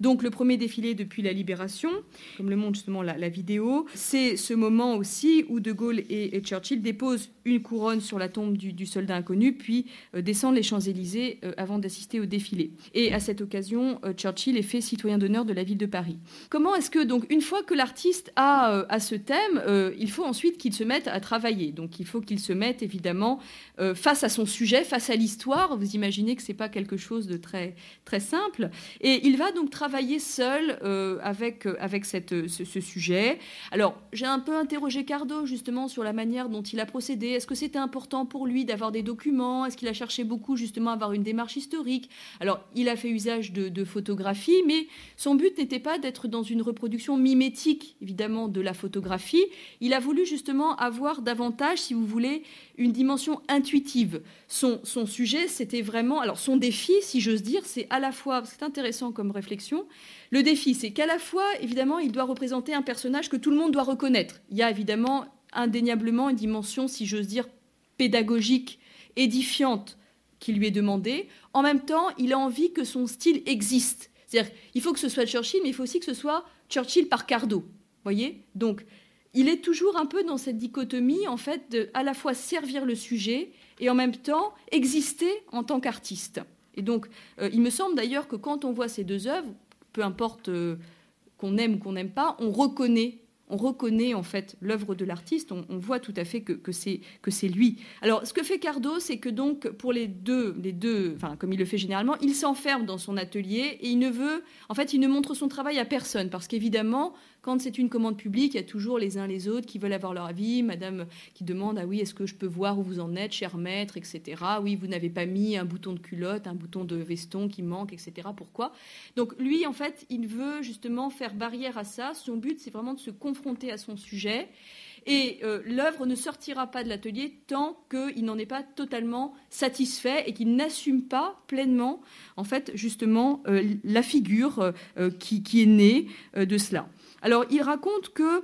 Donc le premier défilé depuis la libération, comme le montre justement la, vidéo, c'est ce moment aussi où De Gaulle et, Churchill déposent une couronne sur la tombe du, soldat inconnu, puis descendent les Champs-Élysées avant d'assister au défilé. Et à cette occasion, Churchill est fait citoyen d'honneur de la ville de Paris. Comment est-ce que, donc, une fois que l'artiste euh, à, ce thème, euh, il faut ensuite qu'il se mette à travailler? Donc faut qu'il se mette évidemment euh, face à son sujet, face à l'histoire. Vous imaginez que ce n'est pas quelque chose de très, très simple. Et il va donc travailler seul avec, avec cette, ce, sujet. Alors j'ai un peu interrogé Cardo justement sur la manière dont il a procédé. Est-ce que c'était important pour lui d'avoir des documents? Est-ce qu'il a cherché beaucoup justement à avoir une démarche historique? Alors il a fait usage de, de photographie, mais son but n'était pas d'être dans une reproduction mimétique, évidemment de la photographie, il a voulu justement avoir davantage, si vous voulez, une dimension intuitive. Son, sujet, c'était vraiment, alors son défi, si j'ose dire, c'est à la fois, c'est intéressant comme réflexion, le défi, c'est qu'à la fois, évidemment, il doit représenter un personnage que tout le monde doit reconnaître. Il y a évidemment indéniablement une dimension, si j'ose dire, pédagogique, édifiante qui lui est demandée. En même temps, il a envie que son style existe. C'est-à-dire, il faut que ce soit Churchill, mais il faut aussi que ce soit Churchill par Cardo voyez? Donc, il est toujours un peu dans cette dichotomie, en fait, de à la fois servir le sujet et en même temps exister en tant qu'artiste. Et donc, euh, il me semble d'ailleurs que quand on voit ces deux œuvres, peu importe euh, qu'on aime ou qu'on n'aime pas, on reconnaît on reconnaît en fait l'œuvre de l'artiste, on, voit tout à fait que, que c'est lui. Alors ce que fait Cardo, c'est que donc pour les deux, les deux, enfin comme il le fait généralement, il s'enferme dans son atelier et il ne veut, en fait, il ne montre son travail à personne parce qu'évidemment, quand c'est une commande publique, il y a toujours les uns les autres qui veulent avoir leur avis. Madame qui demande ah oui, est-ce que je peux voir où vous en êtes, cher maître, etc. Oui, vous n'avez pas mis un bouton de culotte, un bouton de veston qui manque, etc. Pourquoi? Donc lui, en fait, il veut justement faire barrière à ça. Son but, c'est vraiment de se confronter à son sujet. Et euh, l'œuvre ne sortira pas de l'atelier tant qu'il n'en est pas totalement satisfait et qu'il n'assume pas pleinement, en fait, justement, euh, la figure euh, qui, qui, est née de cela. Alors, il raconte qu'il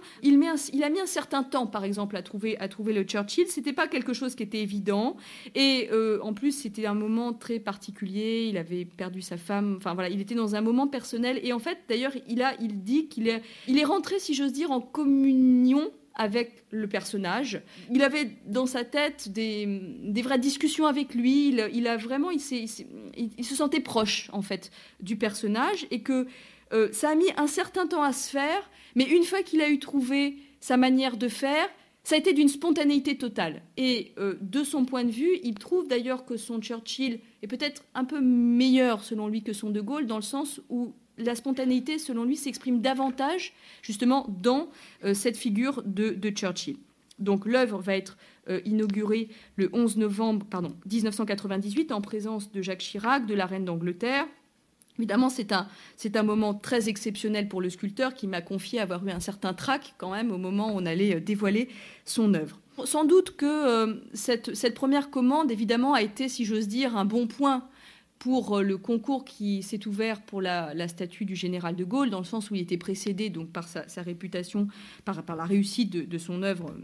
il a mis un certain temps, par exemple, à trouver, le Churchill. C'était pas quelque chose qui était évident. Et euh, en plus, c'était un moment très particulier. Il avait perdu sa femme. Enfin, voilà, il était dans un moment personnel. Et en fait, d'ailleurs, il, a, il dit qu'il est, il est rentré, si j'ose dire, en communion avec le personnage. Il avait dans sa tête des, vraies discussions avec lui. Il, a vraiment, il, se sentait proche en fait du personnage et que euh, ça a mis un certain temps à se faire, mais une fois qu'il a eu trouvé sa manière de faire, ça a été d'une spontanéité totale. Et euh, de son point de vue, il trouve d'ailleurs que son Churchill est peut-être un peu meilleur selon lui que son De Gaulle, dans le sens où la spontanéité, selon lui, s'exprime davantage justement dans euh, cette figure de, Churchill. Donc l'œuvre va être inaugurée le 11 novembre pardon, 1998 en présence de Jacques Chirac, de la reine d'Angleterre, Évidemment, c'est un, un, moment très exceptionnel pour le sculpteur qui m'a confié avoir eu un certain trac quand même au moment où on allait euh, dévoiler son œuvre. Sans doute que euh, cette, cette, première commande, évidemment, a été, si j'ose dire, un bon point pour euh, le concours qui s'est ouvert pour la, statue du général de Gaulle, dans le sens où il était précédé donc par sa, réputation, par, par, la réussite de, de son œuvre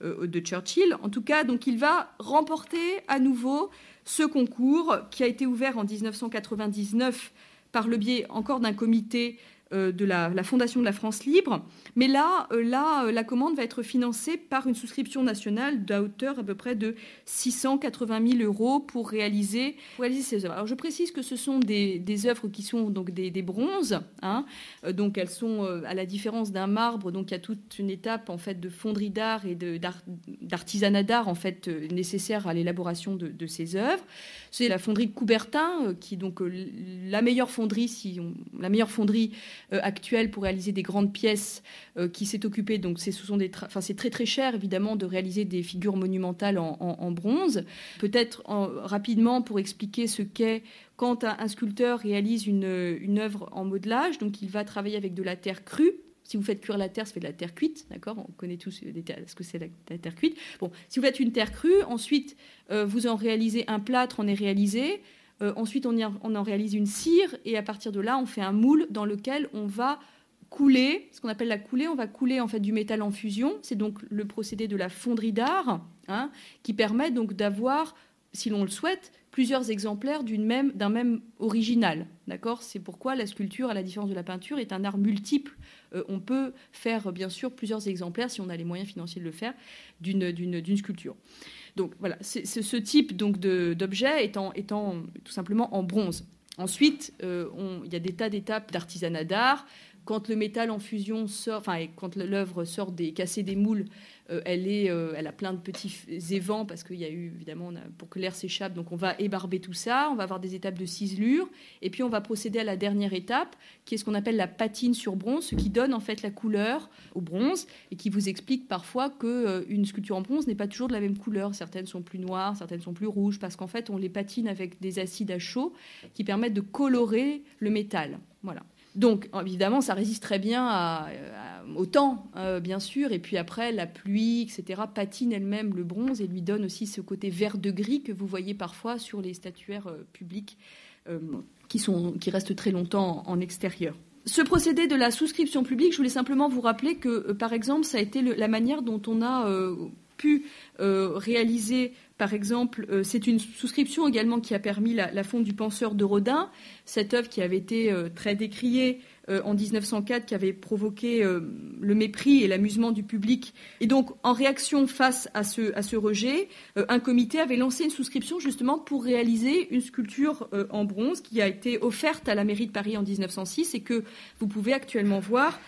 de Churchill. En tout cas, donc il va remporter à nouveau ce concours qui a été ouvert en 1999 par le biais encore d'un comité de la, Fondation de la France libre. Mais là, euh, là, euh, la commande va être financée par une souscription nationale d'à hauteur à peu près de 680 000 euros pour réaliser, ces œuvres. Alors je précise que ce sont des, œuvres qui sont donc des, bronzes. Hein. donc elles sont, à la différence d'un marbre, donc il y a toute une étape en fait de fonderie d'art et d'artisanat d'art en fait nécessaire à l'élaboration de, ces œuvres. C'est la fonderie Coubertin qui est donc la meilleure fonderie, si la meilleure fonderie euh, actuelle pour réaliser des grandes pièces euh, qui s'est occupée. Donc, c'est, ce très très cher évidemment de réaliser des figures monumentales en, bronze. Peut-être rapidement pour expliquer ce qu'est quand un, sculpteur réalise une, une œuvre en modelage. Donc, il va travailler avec de la terre crue Si vous faites cuire la terre, ça fait de la terre cuite, d'accord? On connaît tous ce que c'est la, terre cuite. Bon, si vous faites une terre crue, ensuite vous en réalisez un plâtre, on est réalisé. Ensuite, on, on en réalise une cire, et à partir de là, on fait un moule dans lequel on va couler, ce qu'on appelle la coulée, on va couler en fait du métal en fusion. C'est donc le procédé de la fonderie d'art hein, qui permet donc d'avoir, si l'on le souhaite, plusieurs exemplaires d'un même, même original. D'accord? C'est pourquoi la sculpture, à la différence de la peinture, est un art multiple. Euh, on peut faire bien sûr plusieurs exemplaires, si on a les moyens financiers de le faire, d'une sculpture. Donc voilà, c'est ce type d'objet étant, étant tout simplement en bronze. Ensuite, euh, il y a des tas d'étapes d'artisanat d'art quand le métal en fusion sort, enfin, quand l'œuvre sort des cassés des moules, euh, elle, est, euh, elle a plein de petits évents parce qu'il y a eu évidemment pour que l'air s'échappe. Donc on va ébarber tout ça, on va avoir des étapes de ciselure, et puis on va procéder à la dernière étape, qui est ce qu'on appelle la patine sur bronze, ce qui donne en fait la couleur au bronze et qui vous explique parfois que euh, une sculpture en bronze n'est pas toujours de la même couleur. Certaines sont plus noires, certaines sont plus rouges, parce qu'en fait on les patine avec des acides à chaud qui permettent de colorer le métal. Voilà. Donc, évidemment, ça résiste très bien au temps, euh, bien sûr. Et puis après, la pluie, etc., patine elle-même le bronze et lui donne aussi ce côté vert de gris que vous voyez parfois sur les statuaires euh, publiques euh, qui, restent très longtemps en, extérieur. Ce procédé de la souscription publique, je voulais simplement vous rappeler que, par exemple, ça a été la manière dont on a pu réaliser par exemple, euh, c'est une souscription également qui a permis la, fonte du penseur de Rodin, cette œuvre qui avait été euh, très décriée euh, en 1904, qui avait provoqué le mépris et l'amusement du public. Et donc, en réaction face à ce, à ce rejet, un comité avait lancé une souscription justement pour réaliser une sculpture en bronze qui a été offerte à la mairie de Paris en 1906 et que vous pouvez actuellement voir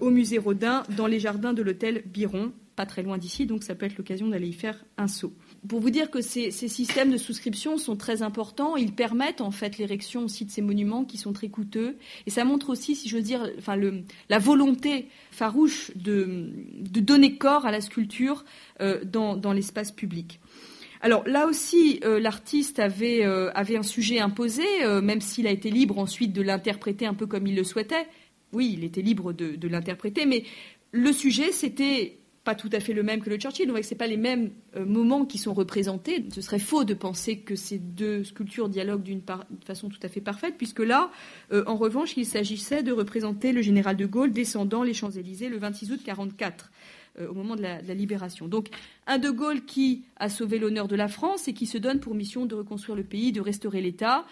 au musée Rodin dans les jardins de l'hôtel Biron, pas très loin d'ici, donc ça peut être l'occasion d'aller y faire un saut pour vous dire que ces, systèmes de souscription sont très importants, ils permettent en fait l'érection aussi de ces monuments qui sont très coûteux. Et ça montre aussi, si je veux dire, enfin, la volonté farouche de, donner corps à la sculpture euh, dans, l'espace public. Alors là aussi, euh, l'artiste avait, euh, avait un sujet imposé, même s'il a été libre ensuite de l'interpréter un peu comme il le souhaitait. Oui, il était libre de l'interpréter, mais le sujet, c'était pas tout à fait le même que le Churchill. Donc, ce pas les mêmes euh, moments qui sont représentés. Ce serait faux de penser que ces deux sculptures dialoguent d'une façon tout à fait parfaite, puisque là, euh, en revanche, il s'agissait de représenter le général de Gaulle descendant les Champs-Élysées le 26 août 1944, euh, au moment de la, de la, libération. Donc, un de Gaulle qui a sauvé l'honneur de la France et qui se donne pour mission de reconstruire le pays, de restaurer l'État,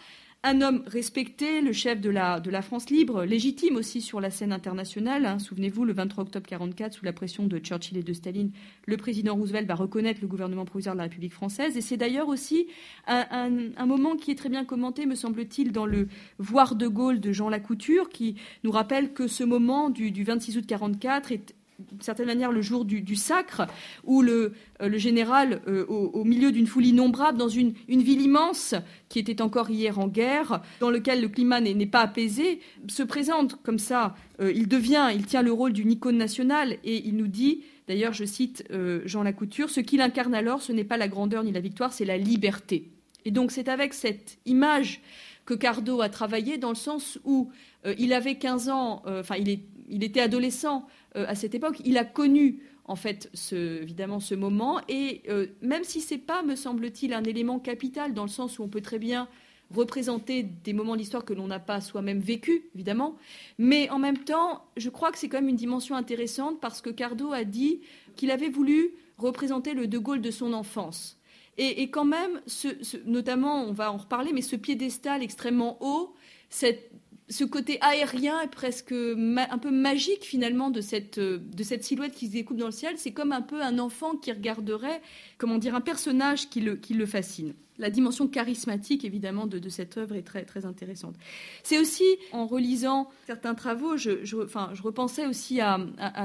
un homme respecté, le chef de la, France libre, légitime aussi sur la scène internationale. Hein. Souvenez-vous, le 23 octobre 1944, sous la pression de Churchill et de Staline, le président Roosevelt va reconnaître le gouvernement provisoire de la République française. Et c'est d'ailleurs aussi un, moment qui est très bien commenté, me semble-t-il, dans le Voir de Gaulle de Jean Lacouture, qui nous rappelle que ce moment du, du 26 août 1944 est d'une certaine manière le jour du, sacre, où le, euh, général, euh, au, milieu d'une foule innombrable, dans une, ville immense qui était encore hier en guerre, dans lequel le climat n'est pas apaisé, se présente comme ça. Euh, il devient, il tient le rôle d'une icône nationale et il nous dit, d'ailleurs je cite Jean Lacouture, ce qu'il incarne alors, ce n'est pas la grandeur ni la victoire, c'est la liberté. Et donc c'est avec cette image que Cardo a travaillé dans le sens où il avait 15 ans, enfin il était adolescent euh, à cette époque. Il a connu en fait ce, évidemment ce moment et euh, même si c'est pas, me semble-t-il, un élément capital dans le sens où on peut très bien représenter des moments de l'histoire que l'on n'a pas soi-même vécu, évidemment. Mais en même temps, je crois que c'est quand même une dimension intéressante parce que Cardo a dit qu'il avait voulu représenter le De Gaulle de son enfance. Et, quand même, notamment, on va en reparler, mais ce piédestal extrêmement haut, cette ce côté aérien et presque un peu magique finalement de cette, euh, de cette silhouette qui se découpe dans le ciel, c'est comme un peu un enfant qui regarderait, comment dire, un personnage qui le fascine. La dimension charismatique évidemment de, cette œuvre est très, très intéressante. C'est aussi en relisant certains travaux, je, je, enfin, je repensais aussi à,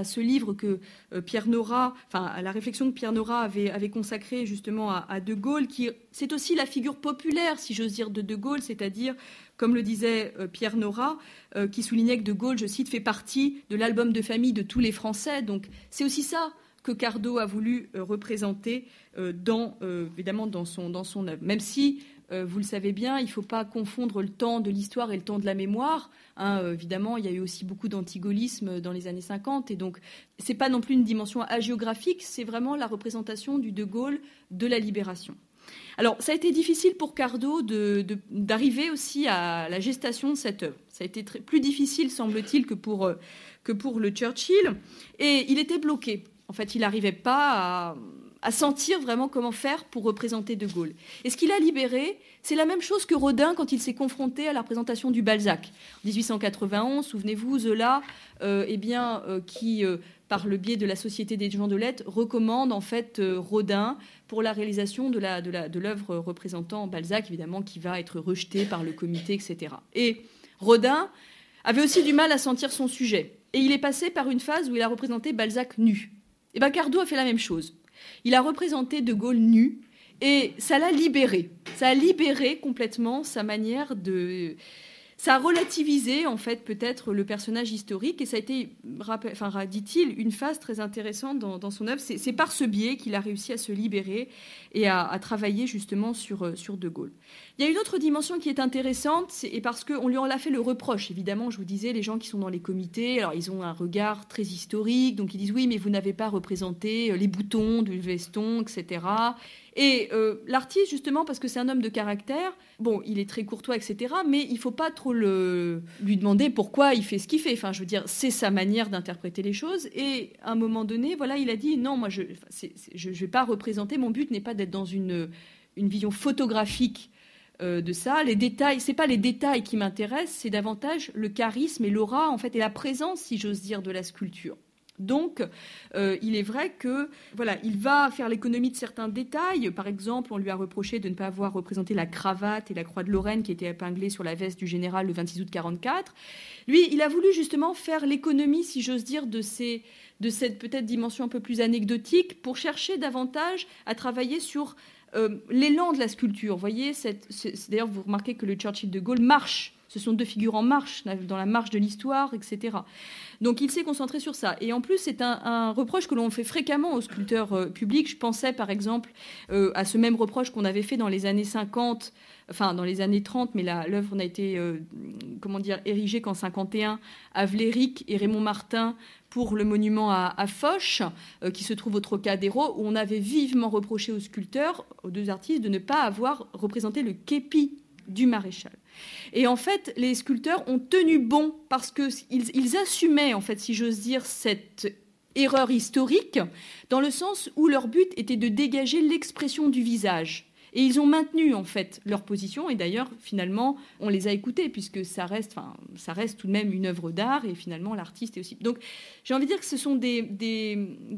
ce livre que euh, Pierre Nora, enfin à la réflexion que Pierre Nora avait, consacrée justement à, à De Gaulle, qui c'est aussi la figure populaire, si j'ose dire, de De Gaulle, c'est-à-dire comme le disait euh, Pierre Nora, euh, qui soulignait que De Gaulle, je cite, fait partie de l'album de famille de tous les Français. Donc c'est aussi ça que Cardo a voulu euh, représenter dans, évidemment dans son, dans son œuvre. Même si euh, vous le savez bien, il ne faut pas confondre le temps de l'histoire et le temps de la mémoire. Hein, euh, évidemment, il y a eu aussi beaucoup d'antigolisme dans les années 50, et donc ce n'est pas non plus une dimension hagiographique, c'est vraiment la représentation du De Gaulle de la libération. Alors, ça a été difficile pour Cardo d'arriver aussi à la gestation de cette œuvre. Ça a été plus difficile, semble-t-il, que pour, euh, que pour le Churchill, et il était bloqué. En fait, il n'arrivait pas à sentir vraiment comment faire pour représenter De Gaulle. Et ce qu'il a libéré, c'est la même chose que Rodin quand il s'est confronté à la représentation du Balzac. En 1891, souvenez-vous, Zola, euh, eh bien, euh, qui, euh, par le biais de la Société des gens de lettres, recommande en fait Rodin pour la réalisation de l'œuvre représentant Balzac, évidemment, qui va être rejeté par le comité, etc. Et Rodin avait aussi du mal à sentir son sujet. Et il est passé par une phase où il a représenté Balzac nu. Et bien Cardo a fait la même chose. Il a représenté De Gaulle nu et ça l'a libéré. Ça a libéré complètement sa manière de ça a relativisé en fait peut-être le personnage historique et ça a été, enfin, dit-il, une phase très intéressante dans, son œuvre. C'est par ce biais qu'il a réussi à se libérer et à, travailler justement sur, euh, sur De Gaulle. Il y a une autre dimension qui est intéressante, et parce qu'on lui en a fait le reproche, évidemment, je vous disais, les gens qui sont dans les comités, alors ils ont un regard très historique, donc ils disent oui, mais vous n'avez pas représenté euh, les boutons du veston, etc. Et euh, l'artiste, justement, parce que c'est un homme de caractère, bon, il est très courtois, etc., mais il faut pas trop lui demander pourquoi il fait ce qu'il fait. Enfin, je veux dire, c'est sa manière d'interpréter les choses. Et à un moment donné, voilà, il a dit non, moi, je ne vais pas représenter, mon but n'est pas d'être dans une, une vision photographique euh, de ça. Les détails, c'est pas les détails qui m'intéressent, c'est davantage le charisme et l'aura, en fait, et la présence, si j'ose dire, de la sculpture. Donc, euh, il est vrai que voilà, il va faire l'économie de certains détails. Par exemple, on lui a reproché de ne pas avoir représenté la cravate et la croix de Lorraine qui était épinglée sur la veste du général le 26 août 44. Lui, il a voulu justement faire l'économie, si j'ose dire, de, ces, de cette peut-être dimension un peu plus anecdotique pour chercher davantage à travailler sur euh, l'élan de la sculpture. Voyez, d'ailleurs, vous remarquez que le Churchill de Gaulle marche ce sont deux figures en marche, dans la marche de l'histoire, etc. Donc il s'est concentré sur ça. Et en plus, c'est un, reproche que l'on fait fréquemment aux sculpteurs euh, publics. Je pensais par exemple euh, à ce même reproche qu'on avait fait dans les années 50, enfin dans les années 30, mais l'œuvre n'a été, euh, comment dire, érigée qu'en 51 à Vléric et Raymond Martin pour le monument à, à Foch, qui se trouve au Trocadéro, où on avait vivement reproché aux sculpteurs, aux deux artistes, de ne pas avoir représenté le képi du maréchal. Et en fait, les sculpteurs ont tenu bon parce qu'ils ils assumaient, en fait, si j'ose dire, cette erreur historique, dans le sens où leur but était de dégager l'expression du visage. Et ils ont maintenu en fait leur position. Et d'ailleurs, finalement, on les a écoutés puisque ça reste, enfin, ça reste tout de même une œuvre d'art. Et finalement, l'artiste est aussi. Donc, j'ai envie de dire que ce sont des,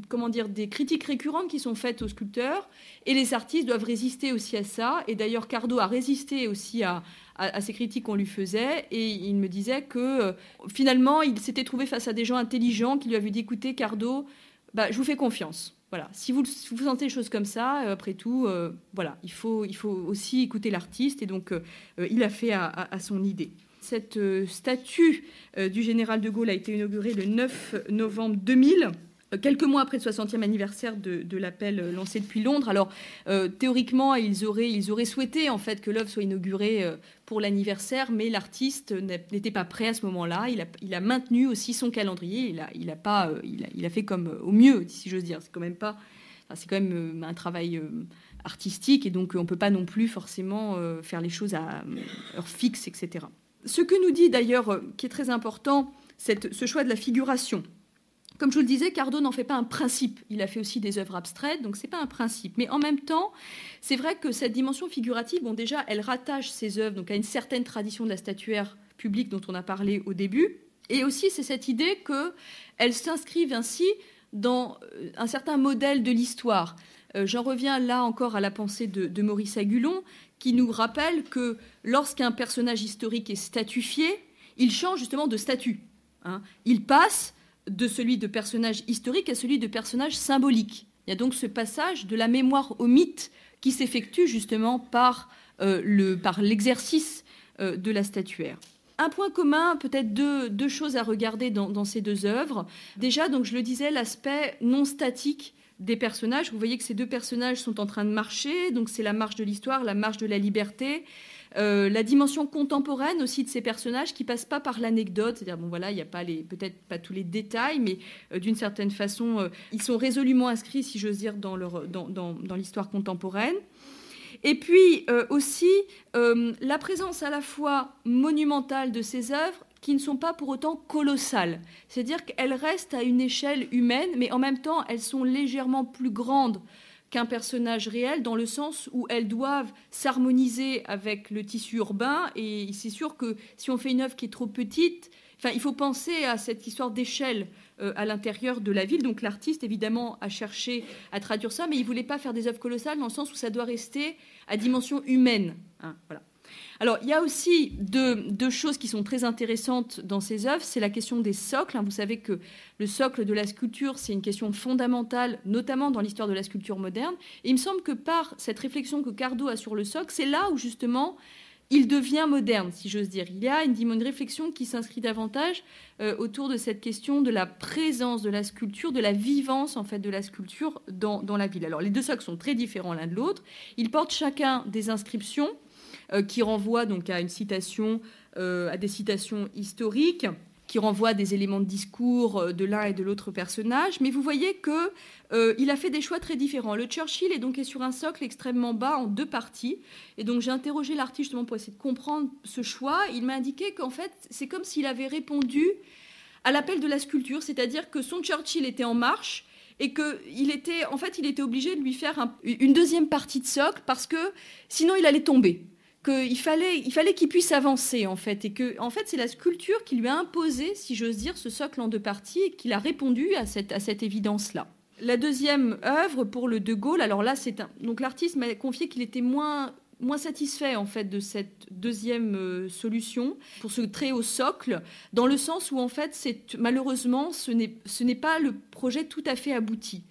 comment dire, des critiques récurrentes qui sont faites aux sculpteurs. Et les artistes doivent résister aussi à ça. Et d'ailleurs, Cardo a résisté aussi à, à, ces critiques qu'on lui faisait. Et il me disait que euh, finalement, il s'était trouvé face à des gens intelligents qui lui avaient dit écoutez, Cardo, bah, je vous fais confiance. Voilà, si vous, vous sentez des choses comme ça, euh, après tout, euh, voilà, il faut, il faut aussi écouter l'artiste. Et donc, il a fait à, à son idée. Cette statue du général de Gaulle a été inaugurée le 9 novembre 2000 quelques mois après le 60e anniversaire de, l'appel lancé depuis Londres. Alors, euh, théoriquement, ils auraient, ils auraient souhaité en fait que l'œuvre soit inaugurée euh, pour l'anniversaire, mais l'artiste n'était pas prêt à ce moment-là. Il a, il a, maintenu aussi son calendrier. Il a, il a pas, euh, il, a, fait comme au mieux, si j'ose dire. C'est quand même pas, c'est quand même un travail artistique, et donc on peut pas non plus forcément faire les choses à heure fixe, etc. Ce que nous dit d'ailleurs, qui est très important, c'est ce choix de la figuration. Comme je vous le disais, Cardo n'en fait pas un principe. Il a fait aussi des œuvres abstraites, donc c'est pas un principe. Mais en même temps, c'est vrai que cette dimension figurative, bon déjà, elle rattache ses œuvres donc à une certaine tradition de la statuaire publique dont on a parlé au début, et aussi c'est cette idée qu'elles s'inscrivent ainsi dans euh, un certain modèle de l'histoire. Euh, j'en reviens là encore à la pensée de, Maurice Agulon, qui nous rappelle que lorsqu'un personnage historique est statufié, il change justement de statut. Hein. Il passe de celui de personnage historique à celui de personnage symbolique. Il y a donc ce passage de la mémoire au mythe qui s'effectue justement par euh, l'exercice euh, de la statuaire. Un point commun, peut-être deux, choses à regarder dans, ces deux œuvres. Déjà, donc je le disais, l'aspect non statique des personnages. Vous voyez que ces deux personnages sont en train de marcher, donc c'est la marche de l'histoire, la marche de la liberté. Euh, la dimension contemporaine aussi de ces personnages qui passent pas par l'anecdote, c'est-à-dire bon voilà, il n'y a pas les peut-être pas tous les détails, mais euh, d'une certaine façon, euh, ils sont résolument inscrits, si j'ose dire, dans dans l'histoire contemporaine. Et puis aussi la présence à la fois monumentale de ces œuvres qui ne sont pas pour autant colossales. C'est-à-dire qu'elles restent à une échelle humaine, mais en même temps, elles sont légèrement plus grandes qu'un personnage réel, dans le sens où elles doivent s'harmoniser avec le tissu urbain. Et c'est sûr que si on fait une œuvre qui est trop petite, enfin, il faut penser à cette histoire d'échelle euh, à l'intérieur de la ville. Donc l'artiste, évidemment, a cherché à traduire ça, mais il ne voulait pas faire des œuvres colossales dans le sens où ça doit rester à dimension humaine. Hein, voilà. Alors, il y a aussi deux, choses qui sont très intéressantes dans ces œuvres. C'est la question des socles. Hein. Vous savez que le socle de la sculpture, c'est une question fondamentale, notamment dans l'histoire de la sculpture moderne. Et il me semble que par cette réflexion que Cardo a sur le socle, c'est là où justement il devient moderne, si j'ose dire. Il y a une, réflexion qui s'inscrit davantage euh, autour de cette question de la présence de la sculpture, de la vivance en fait de la sculpture dans, la ville. Alors les deux socles sont très différents l'un de l'autre. Ils portent chacun des inscriptions qui renvoie donc à une citation, euh, à des citations historiques qui renvoient à des éléments de discours euh, de l'un et de l'autre personnage, mais vous voyez que il a fait des choix très différents. Le Churchill est donc sur un socle extrêmement bas en deux parties, et donc j'ai interrogé l'artiste pour essayer de comprendre ce choix. Il m'a indiqué qu'en fait c'est comme s'il avait répondu à l'appel de la sculpture, c'est-à-dire que son Churchill était en marche et qu'il était en fait il était obligé de lui faire une deuxième partie de socle parce que sinon il allait tomber qu'il fallait, il fallait qu'il puisse avancer en fait, et que en fait c'est la sculpture qui lui a imposé, si j'ose dire, ce socle en deux parties, et qu'il a répondu à cette, à cette évidence-là. La deuxième œuvre pour le De Gaulle, alors là c'est un, donc l'artiste m'a confié qu'il était moins moins satisfait en fait de cette deuxième euh, solution pour ce très haut socle, dans le sens où en fait c'est malheureusement ce n'est pas le projet tout à fait abouti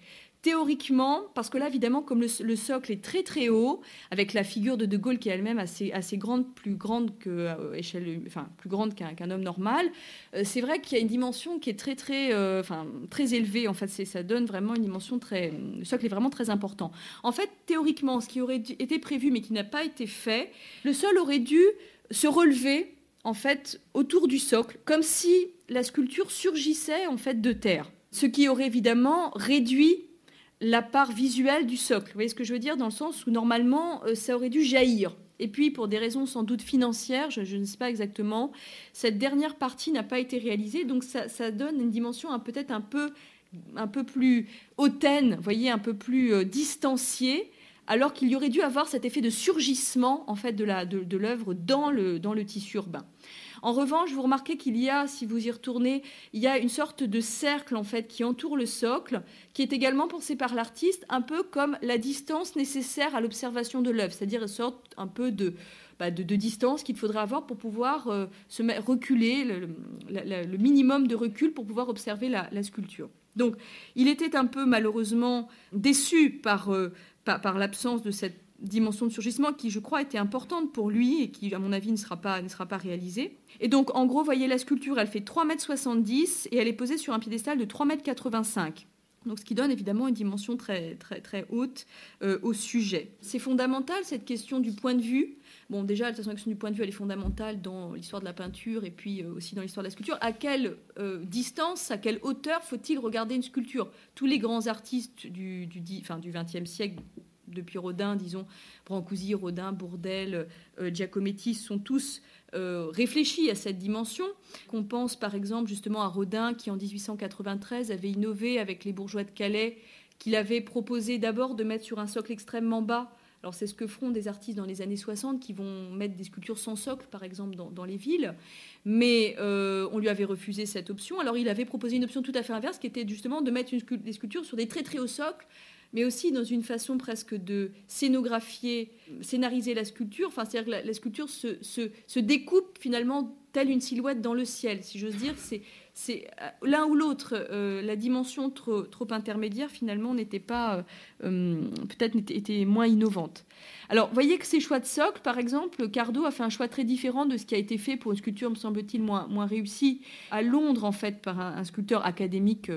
théoriquement, parce que là, évidemment, comme le, socle est très très haut, avec la figure de De Gaulle qui est elle-même assez, assez grande, plus grande que euh, échelle, enfin plus grande qu'un homme normal, euh, c'est vrai qu'il y a une dimension qui est très très, euh, enfin très élevée. En fait, ça donne vraiment une dimension très, le socle est vraiment très important. En fait, théoriquement, ce qui aurait été prévu mais qui n'a pas été fait, le sol aurait dû se relever en fait autour du socle, comme si la sculpture surgissait en fait de terre ce qui aurait évidemment réduit la part visuelle du socle. Vous voyez ce que je veux dire? Dans le sens où normalement, euh, ça aurait dû jaillir. Et puis, pour des raisons sans doute financières, je, ne sais pas exactement, cette dernière partie n'a pas été réalisée. Donc, ça, donne une dimension peut-être un peu, un peu plus hautaine, voyez, un peu plus euh, distanciée, alors qu'il y aurait dû avoir cet effet de surgissement en fait de l'œuvre dans, le, dans le tissu urbain. En revanche, vous remarquez qu'il y a, si vous y retournez, il y a une sorte de cercle en fait qui entoure le socle, qui est également pensé par l'artiste un peu comme la distance nécessaire à l'observation de l'œuvre, c'est-à-dire une sorte un peu de bah, de, distance qu'il faudrait avoir pour pouvoir euh, se reculer, le, minimum de recul pour pouvoir observer la, sculpture. Donc, il était un peu malheureusement déçu par, euh, par l'absence de cette dimension de surgissement qui, je crois, était importante pour lui et qui, à mon avis, ne sera pas, ne sera pas réalisée. Et donc, en gros, voyez la sculpture, elle fait 3,70 m et elle est posée sur un piédestal de 3,85 m. Donc, ce qui donne évidemment une dimension très, très, très haute euh, au sujet. C'est fondamental, cette question du point de vue. Bon, déjà, la question du point de vue, elle est fondamentale dans l'histoire de la peinture et puis euh, aussi dans l'histoire de la sculpture. À quelle euh, distance, à quelle hauteur faut-il regarder une sculpture? Tous les grands artistes du, du, du siècle depuis Rodin, disons, Brancusi, Rodin, Bourdelle, euh, Giacometti, sont tous euh, réfléchis à cette dimension. Qu'on pense par exemple justement à Rodin qui en 1893 avait innové avec les bourgeois de Calais, qu'il avait proposé d'abord de mettre sur un socle extrêmement bas. Alors c'est ce que feront des artistes dans les années 60 qui vont mettre des sculptures sans socle, par exemple, dans, les villes. Mais euh, on lui avait refusé cette option. Alors il avait proposé une option tout à fait inverse, qui était justement de mettre des sculptures sur des très très hauts socles, mais aussi dans une façon presque de scénographier, scénariser la sculpture. Enfin, c'est-à-dire que la, sculpture se, se, découpe finalement telle une silhouette dans le ciel, si j'ose dire. C'est, c'est euh, l'un ou l'autre. Euh, la dimension trop, trop intermédiaire finalement n'était pas, euh, peut-être était, moins innovante. Alors, voyez que ces choix de socle, par exemple, Cardo a fait un choix très différent de ce qui a été fait pour une sculpture, me semble-t-il, moins, moins réussie à Londres, en fait, par un, sculpteur académique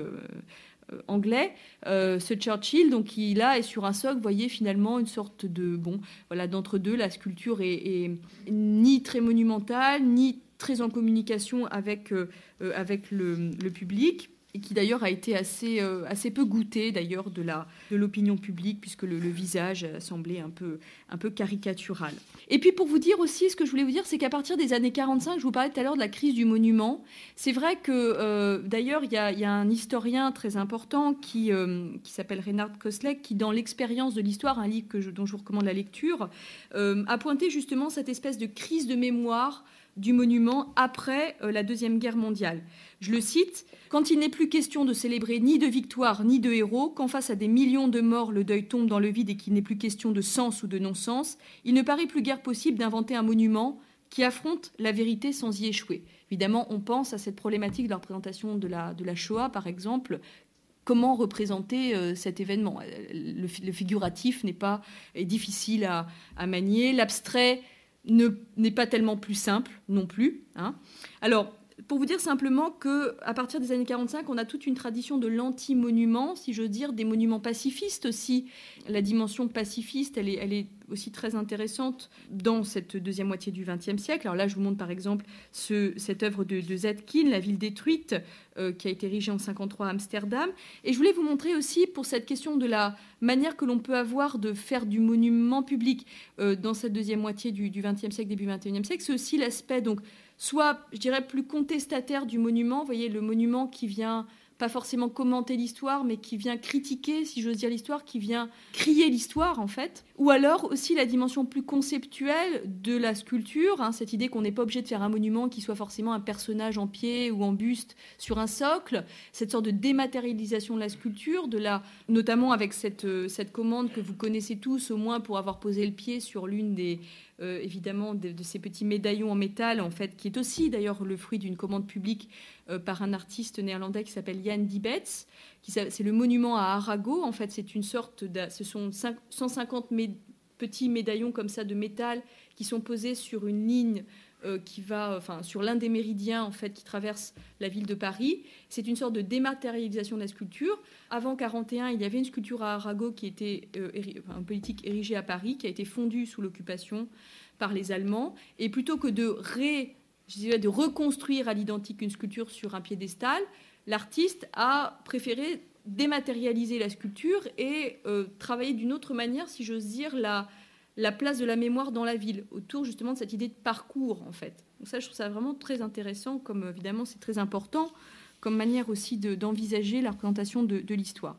anglais, ce Churchill, donc qui là est sur un socle, voyez finalement une sorte de bon, voilà d'entre deux, la sculpture est, ni très monumentale ni très en communication avec avec le public et qui d'ailleurs a été assez, euh, assez peu goûté d'ailleurs de, la, de l'opinion publique, puisque le, visage semblait un peu, un peu caricatural. Et puis pour vous dire aussi, ce que je voulais vous dire, c'est qu'à partir des années 45, je vous parlais tout à l'heure de la crise du monument, c'est vrai que euh, d'ailleurs, il y, y, a un historien très important qui, euh, qui s'appelle Reinhard Koslek, qui dans l'expérience de l'histoire, un livre dont je vous recommande la lecture, a pointé justement cette espèce de crise de mémoire du monument après la Deuxième Guerre mondiale. Je le cite, Quand il n'est plus question de célébrer ni de victoire ni de héros, quand face à des millions de morts le deuil tombe dans le vide et qu'il n'est plus question de sens ou de non-sens, il ne paraît plus guère possible d'inventer un monument qui affronte la vérité sans y échouer. Évidemment, on pense à cette problématique de la représentation de la, de la Shoah, par exemple, comment représenter euh, cet événement? Le, figuratif n'est pas est difficile à, manier, l'abstrait n'est pas tellement plus simple non plus. Hein. Alors, pour vous dire simplement que à partir des années 45, on a toute une tradition de l'anti-monument, si je veux dire, des monuments pacifistes aussi. La dimension pacifiste, elle est, elle est aussi très intéressante dans cette deuxième moitié du XXe siècle. Alors là, je vous montre par exemple ce, cette œuvre de, de La ville détruite, euh, qui a été érigée en 53 à Amsterdam. Et je voulais vous montrer aussi pour cette question de la manière que l'on peut avoir de faire du monument public euh, dans cette deuxième moitié du XXe siècle, début XXIe siècle, c'est aussi l'aspect donc soit, je dirais, plus contestataire du monument. Vous voyez, le monument qui vient pas forcément commenter l'histoire, mais qui vient critiquer, si j'ose dire l'histoire, qui vient crier l'histoire en fait. Ou alors aussi la dimension plus conceptuelle de la sculpture, hein, cette idée qu'on n'est pas obligé de faire un monument qui soit forcément un personnage en pied ou en buste sur un socle, cette sorte de dématérialisation de la sculpture, de la, notamment avec cette, euh, cette commande que vous connaissez tous au moins pour avoir posé le pied sur l'une des euh, évidemment de, ces petits médaillons en métal, en fait, qui est aussi d'ailleurs le fruit d'une commande publique euh, par un artiste néerlandais qui s'appelle Jan Dibetz. C'est le monument à Arago. En fait, c'est une sorte, de, ce sont 150 petits médaillons comme ça de métal qui sont posés sur une ligne qui va, enfin, sur l'un des méridiens en fait qui traverse la ville de Paris. C'est une sorte de dématérialisation de la sculpture. Avant 41, il y avait une sculpture à Arago qui était euh, un politique érigée à Paris, qui a été fondue sous l'occupation par les Allemands. Et plutôt que de ré, je dirais, de reconstruire à l'identique une sculpture sur un piédestal, l'artiste a préféré dématérialiser la sculpture et euh, travailler d'une autre manière, si j'ose dire, la, la place de la mémoire dans la ville, autour justement de cette idée de parcours en fait. Donc ça, je trouve ça vraiment très intéressant, comme évidemment c'est très important, comme manière aussi d'envisager la représentation de, l'histoire.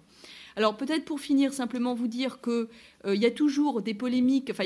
Alors peut-être pour finir, simplement vous dire qu'il euh, y a toujours des polémiques, enfin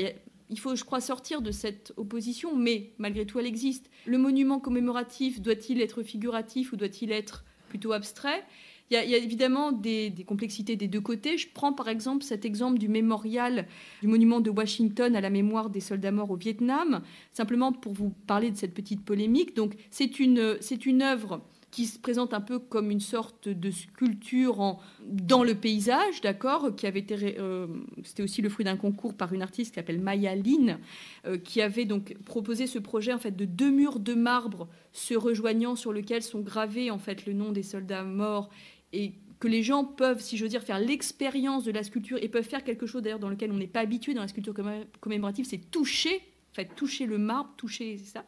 il faut, je crois, sortir de cette opposition, mais malgré tout, elle existe. Le monument commémoratif doit-il être figuratif ou doit-il être plutôt abstrait? Il y, a, évidemment des, complexités des deux côtés. Je prends par exemple cet exemple du mémorial du monument de Washington à la mémoire des soldats morts au Vietnam, simplement pour vous parler de cette petite polémique. Donc c'est une, c'est une œuvre qui se présente un peu comme une sorte de sculpture en, dans le paysage, d'accord, qui avait été, euh, c'était aussi le fruit d'un concours par une artiste qui s'appelle Maya Lin, euh, qui avait donc proposé ce projet en fait de deux murs de marbre se rejoignant sur lesquels sont gravés en fait le nom des soldats morts et que les gens peuvent, si je veux dire, faire l'expérience de la sculpture et peuvent faire quelque chose d'ailleurs dans lequel on n'est pas habitué dans la sculpture commémorative, c'est toucher, en fait, toucher le marbre, toucher ça.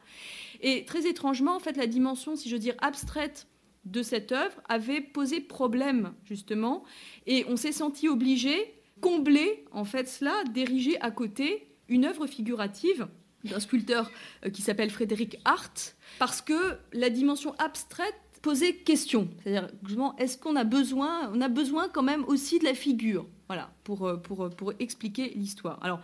Et très étrangement, en fait, la dimension, si je veux dire, abstraite de cette œuvre avait posé problème justement, et on s'est senti obligé, combler en fait cela, d'ériger à côté une œuvre figurative d'un sculpteur euh, qui s'appelle Frédéric Hart, parce que la dimension abstraite poser question. C'est-à-dire, est-ce qu'on a besoin, on a besoin quand même aussi de la figure, voilà, pour, euh, pour, euh, pour expliquer l'histoire. Alors,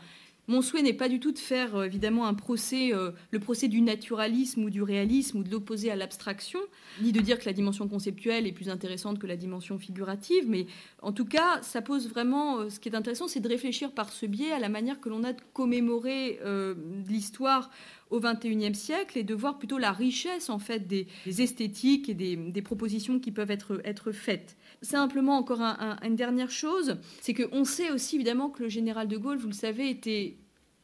mon souhait n'est pas du tout de faire euh, évidemment un procès, le procès du naturalisme ou du réalisme ou de l'opposer à l'abstraction, ni de dire que la dimension conceptuelle est plus intéressante que la dimension figurative, mais en tout cas, ça pose vraiment, ce qui est intéressant, c'est de réfléchir par ce biais à la manière que l'on a de commémorer l'histoire au XXIe siècle et de voir plutôt la richesse en fait des, esthétiques et des, propositions qui peuvent être, être faites. Simplement encore une dernière chose, c'est qu'on sait aussi évidemment que le général de Gaulle, vous le savez, était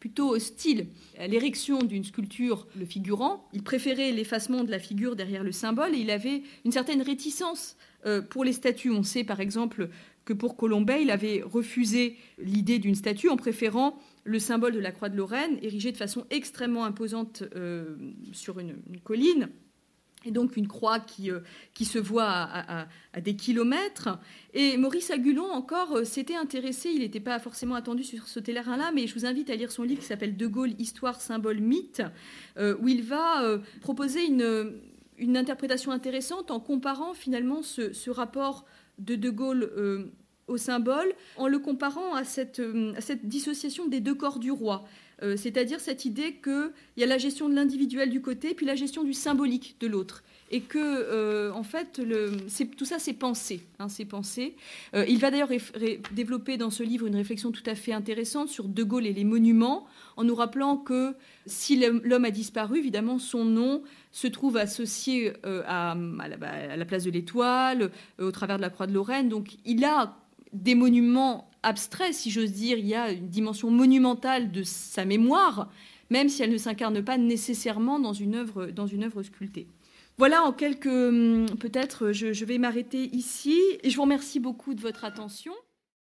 plutôt hostile à l'érection d'une sculpture le figurant. Il préférait l'effacement de la figure derrière le symbole et il avait une certaine réticence euh, pour les statues. On sait par exemple que pour Colombet, il avait refusé l'idée d'une statue en préférant le symbole de la croix de Lorraine, érigé de façon extrêmement imposante euh, sur une, colline, et donc une croix qui, euh, qui se voit à, des kilomètres. Et Maurice Agulon encore euh, s'était intéressé, il n'était pas forcément attendu sur ce terrain-là, mais je vous invite à lire son livre qui s'appelle De Gaulle, Histoire, Symbole, Mythe, où il va proposer une, une, interprétation intéressante en comparant finalement ce, ce rapport de De Gaulle au symbole en le comparant à cette, euh, cette dissociation des deux corps du roi. Euh, c'est-à-dire cette idée qu'il y a la gestion de l'individuel du côté, puis la gestion du symbolique de l'autre. Et que, euh, en fait, tout ça, c'est pensé. Hein, c'est pensé. il va d'ailleurs développer dans ce livre une réflexion tout à fait intéressante sur De Gaulle et les monuments, en nous rappelant que si l'homme a disparu, évidemment, son nom se trouve associé à, la, place de l'étoile, au travers de la croix de Lorraine. Donc, il a des monuments abstraits, si j'ose dire. Il y a une dimension monumentale de sa mémoire, même si elle ne s'incarne pas nécessairement dans une œuvre, dans une œuvre sculptée. Voilà, en quelques, hum, peut-être, je, je vais m'arrêter ici. Et je vous remercie beaucoup de votre attention.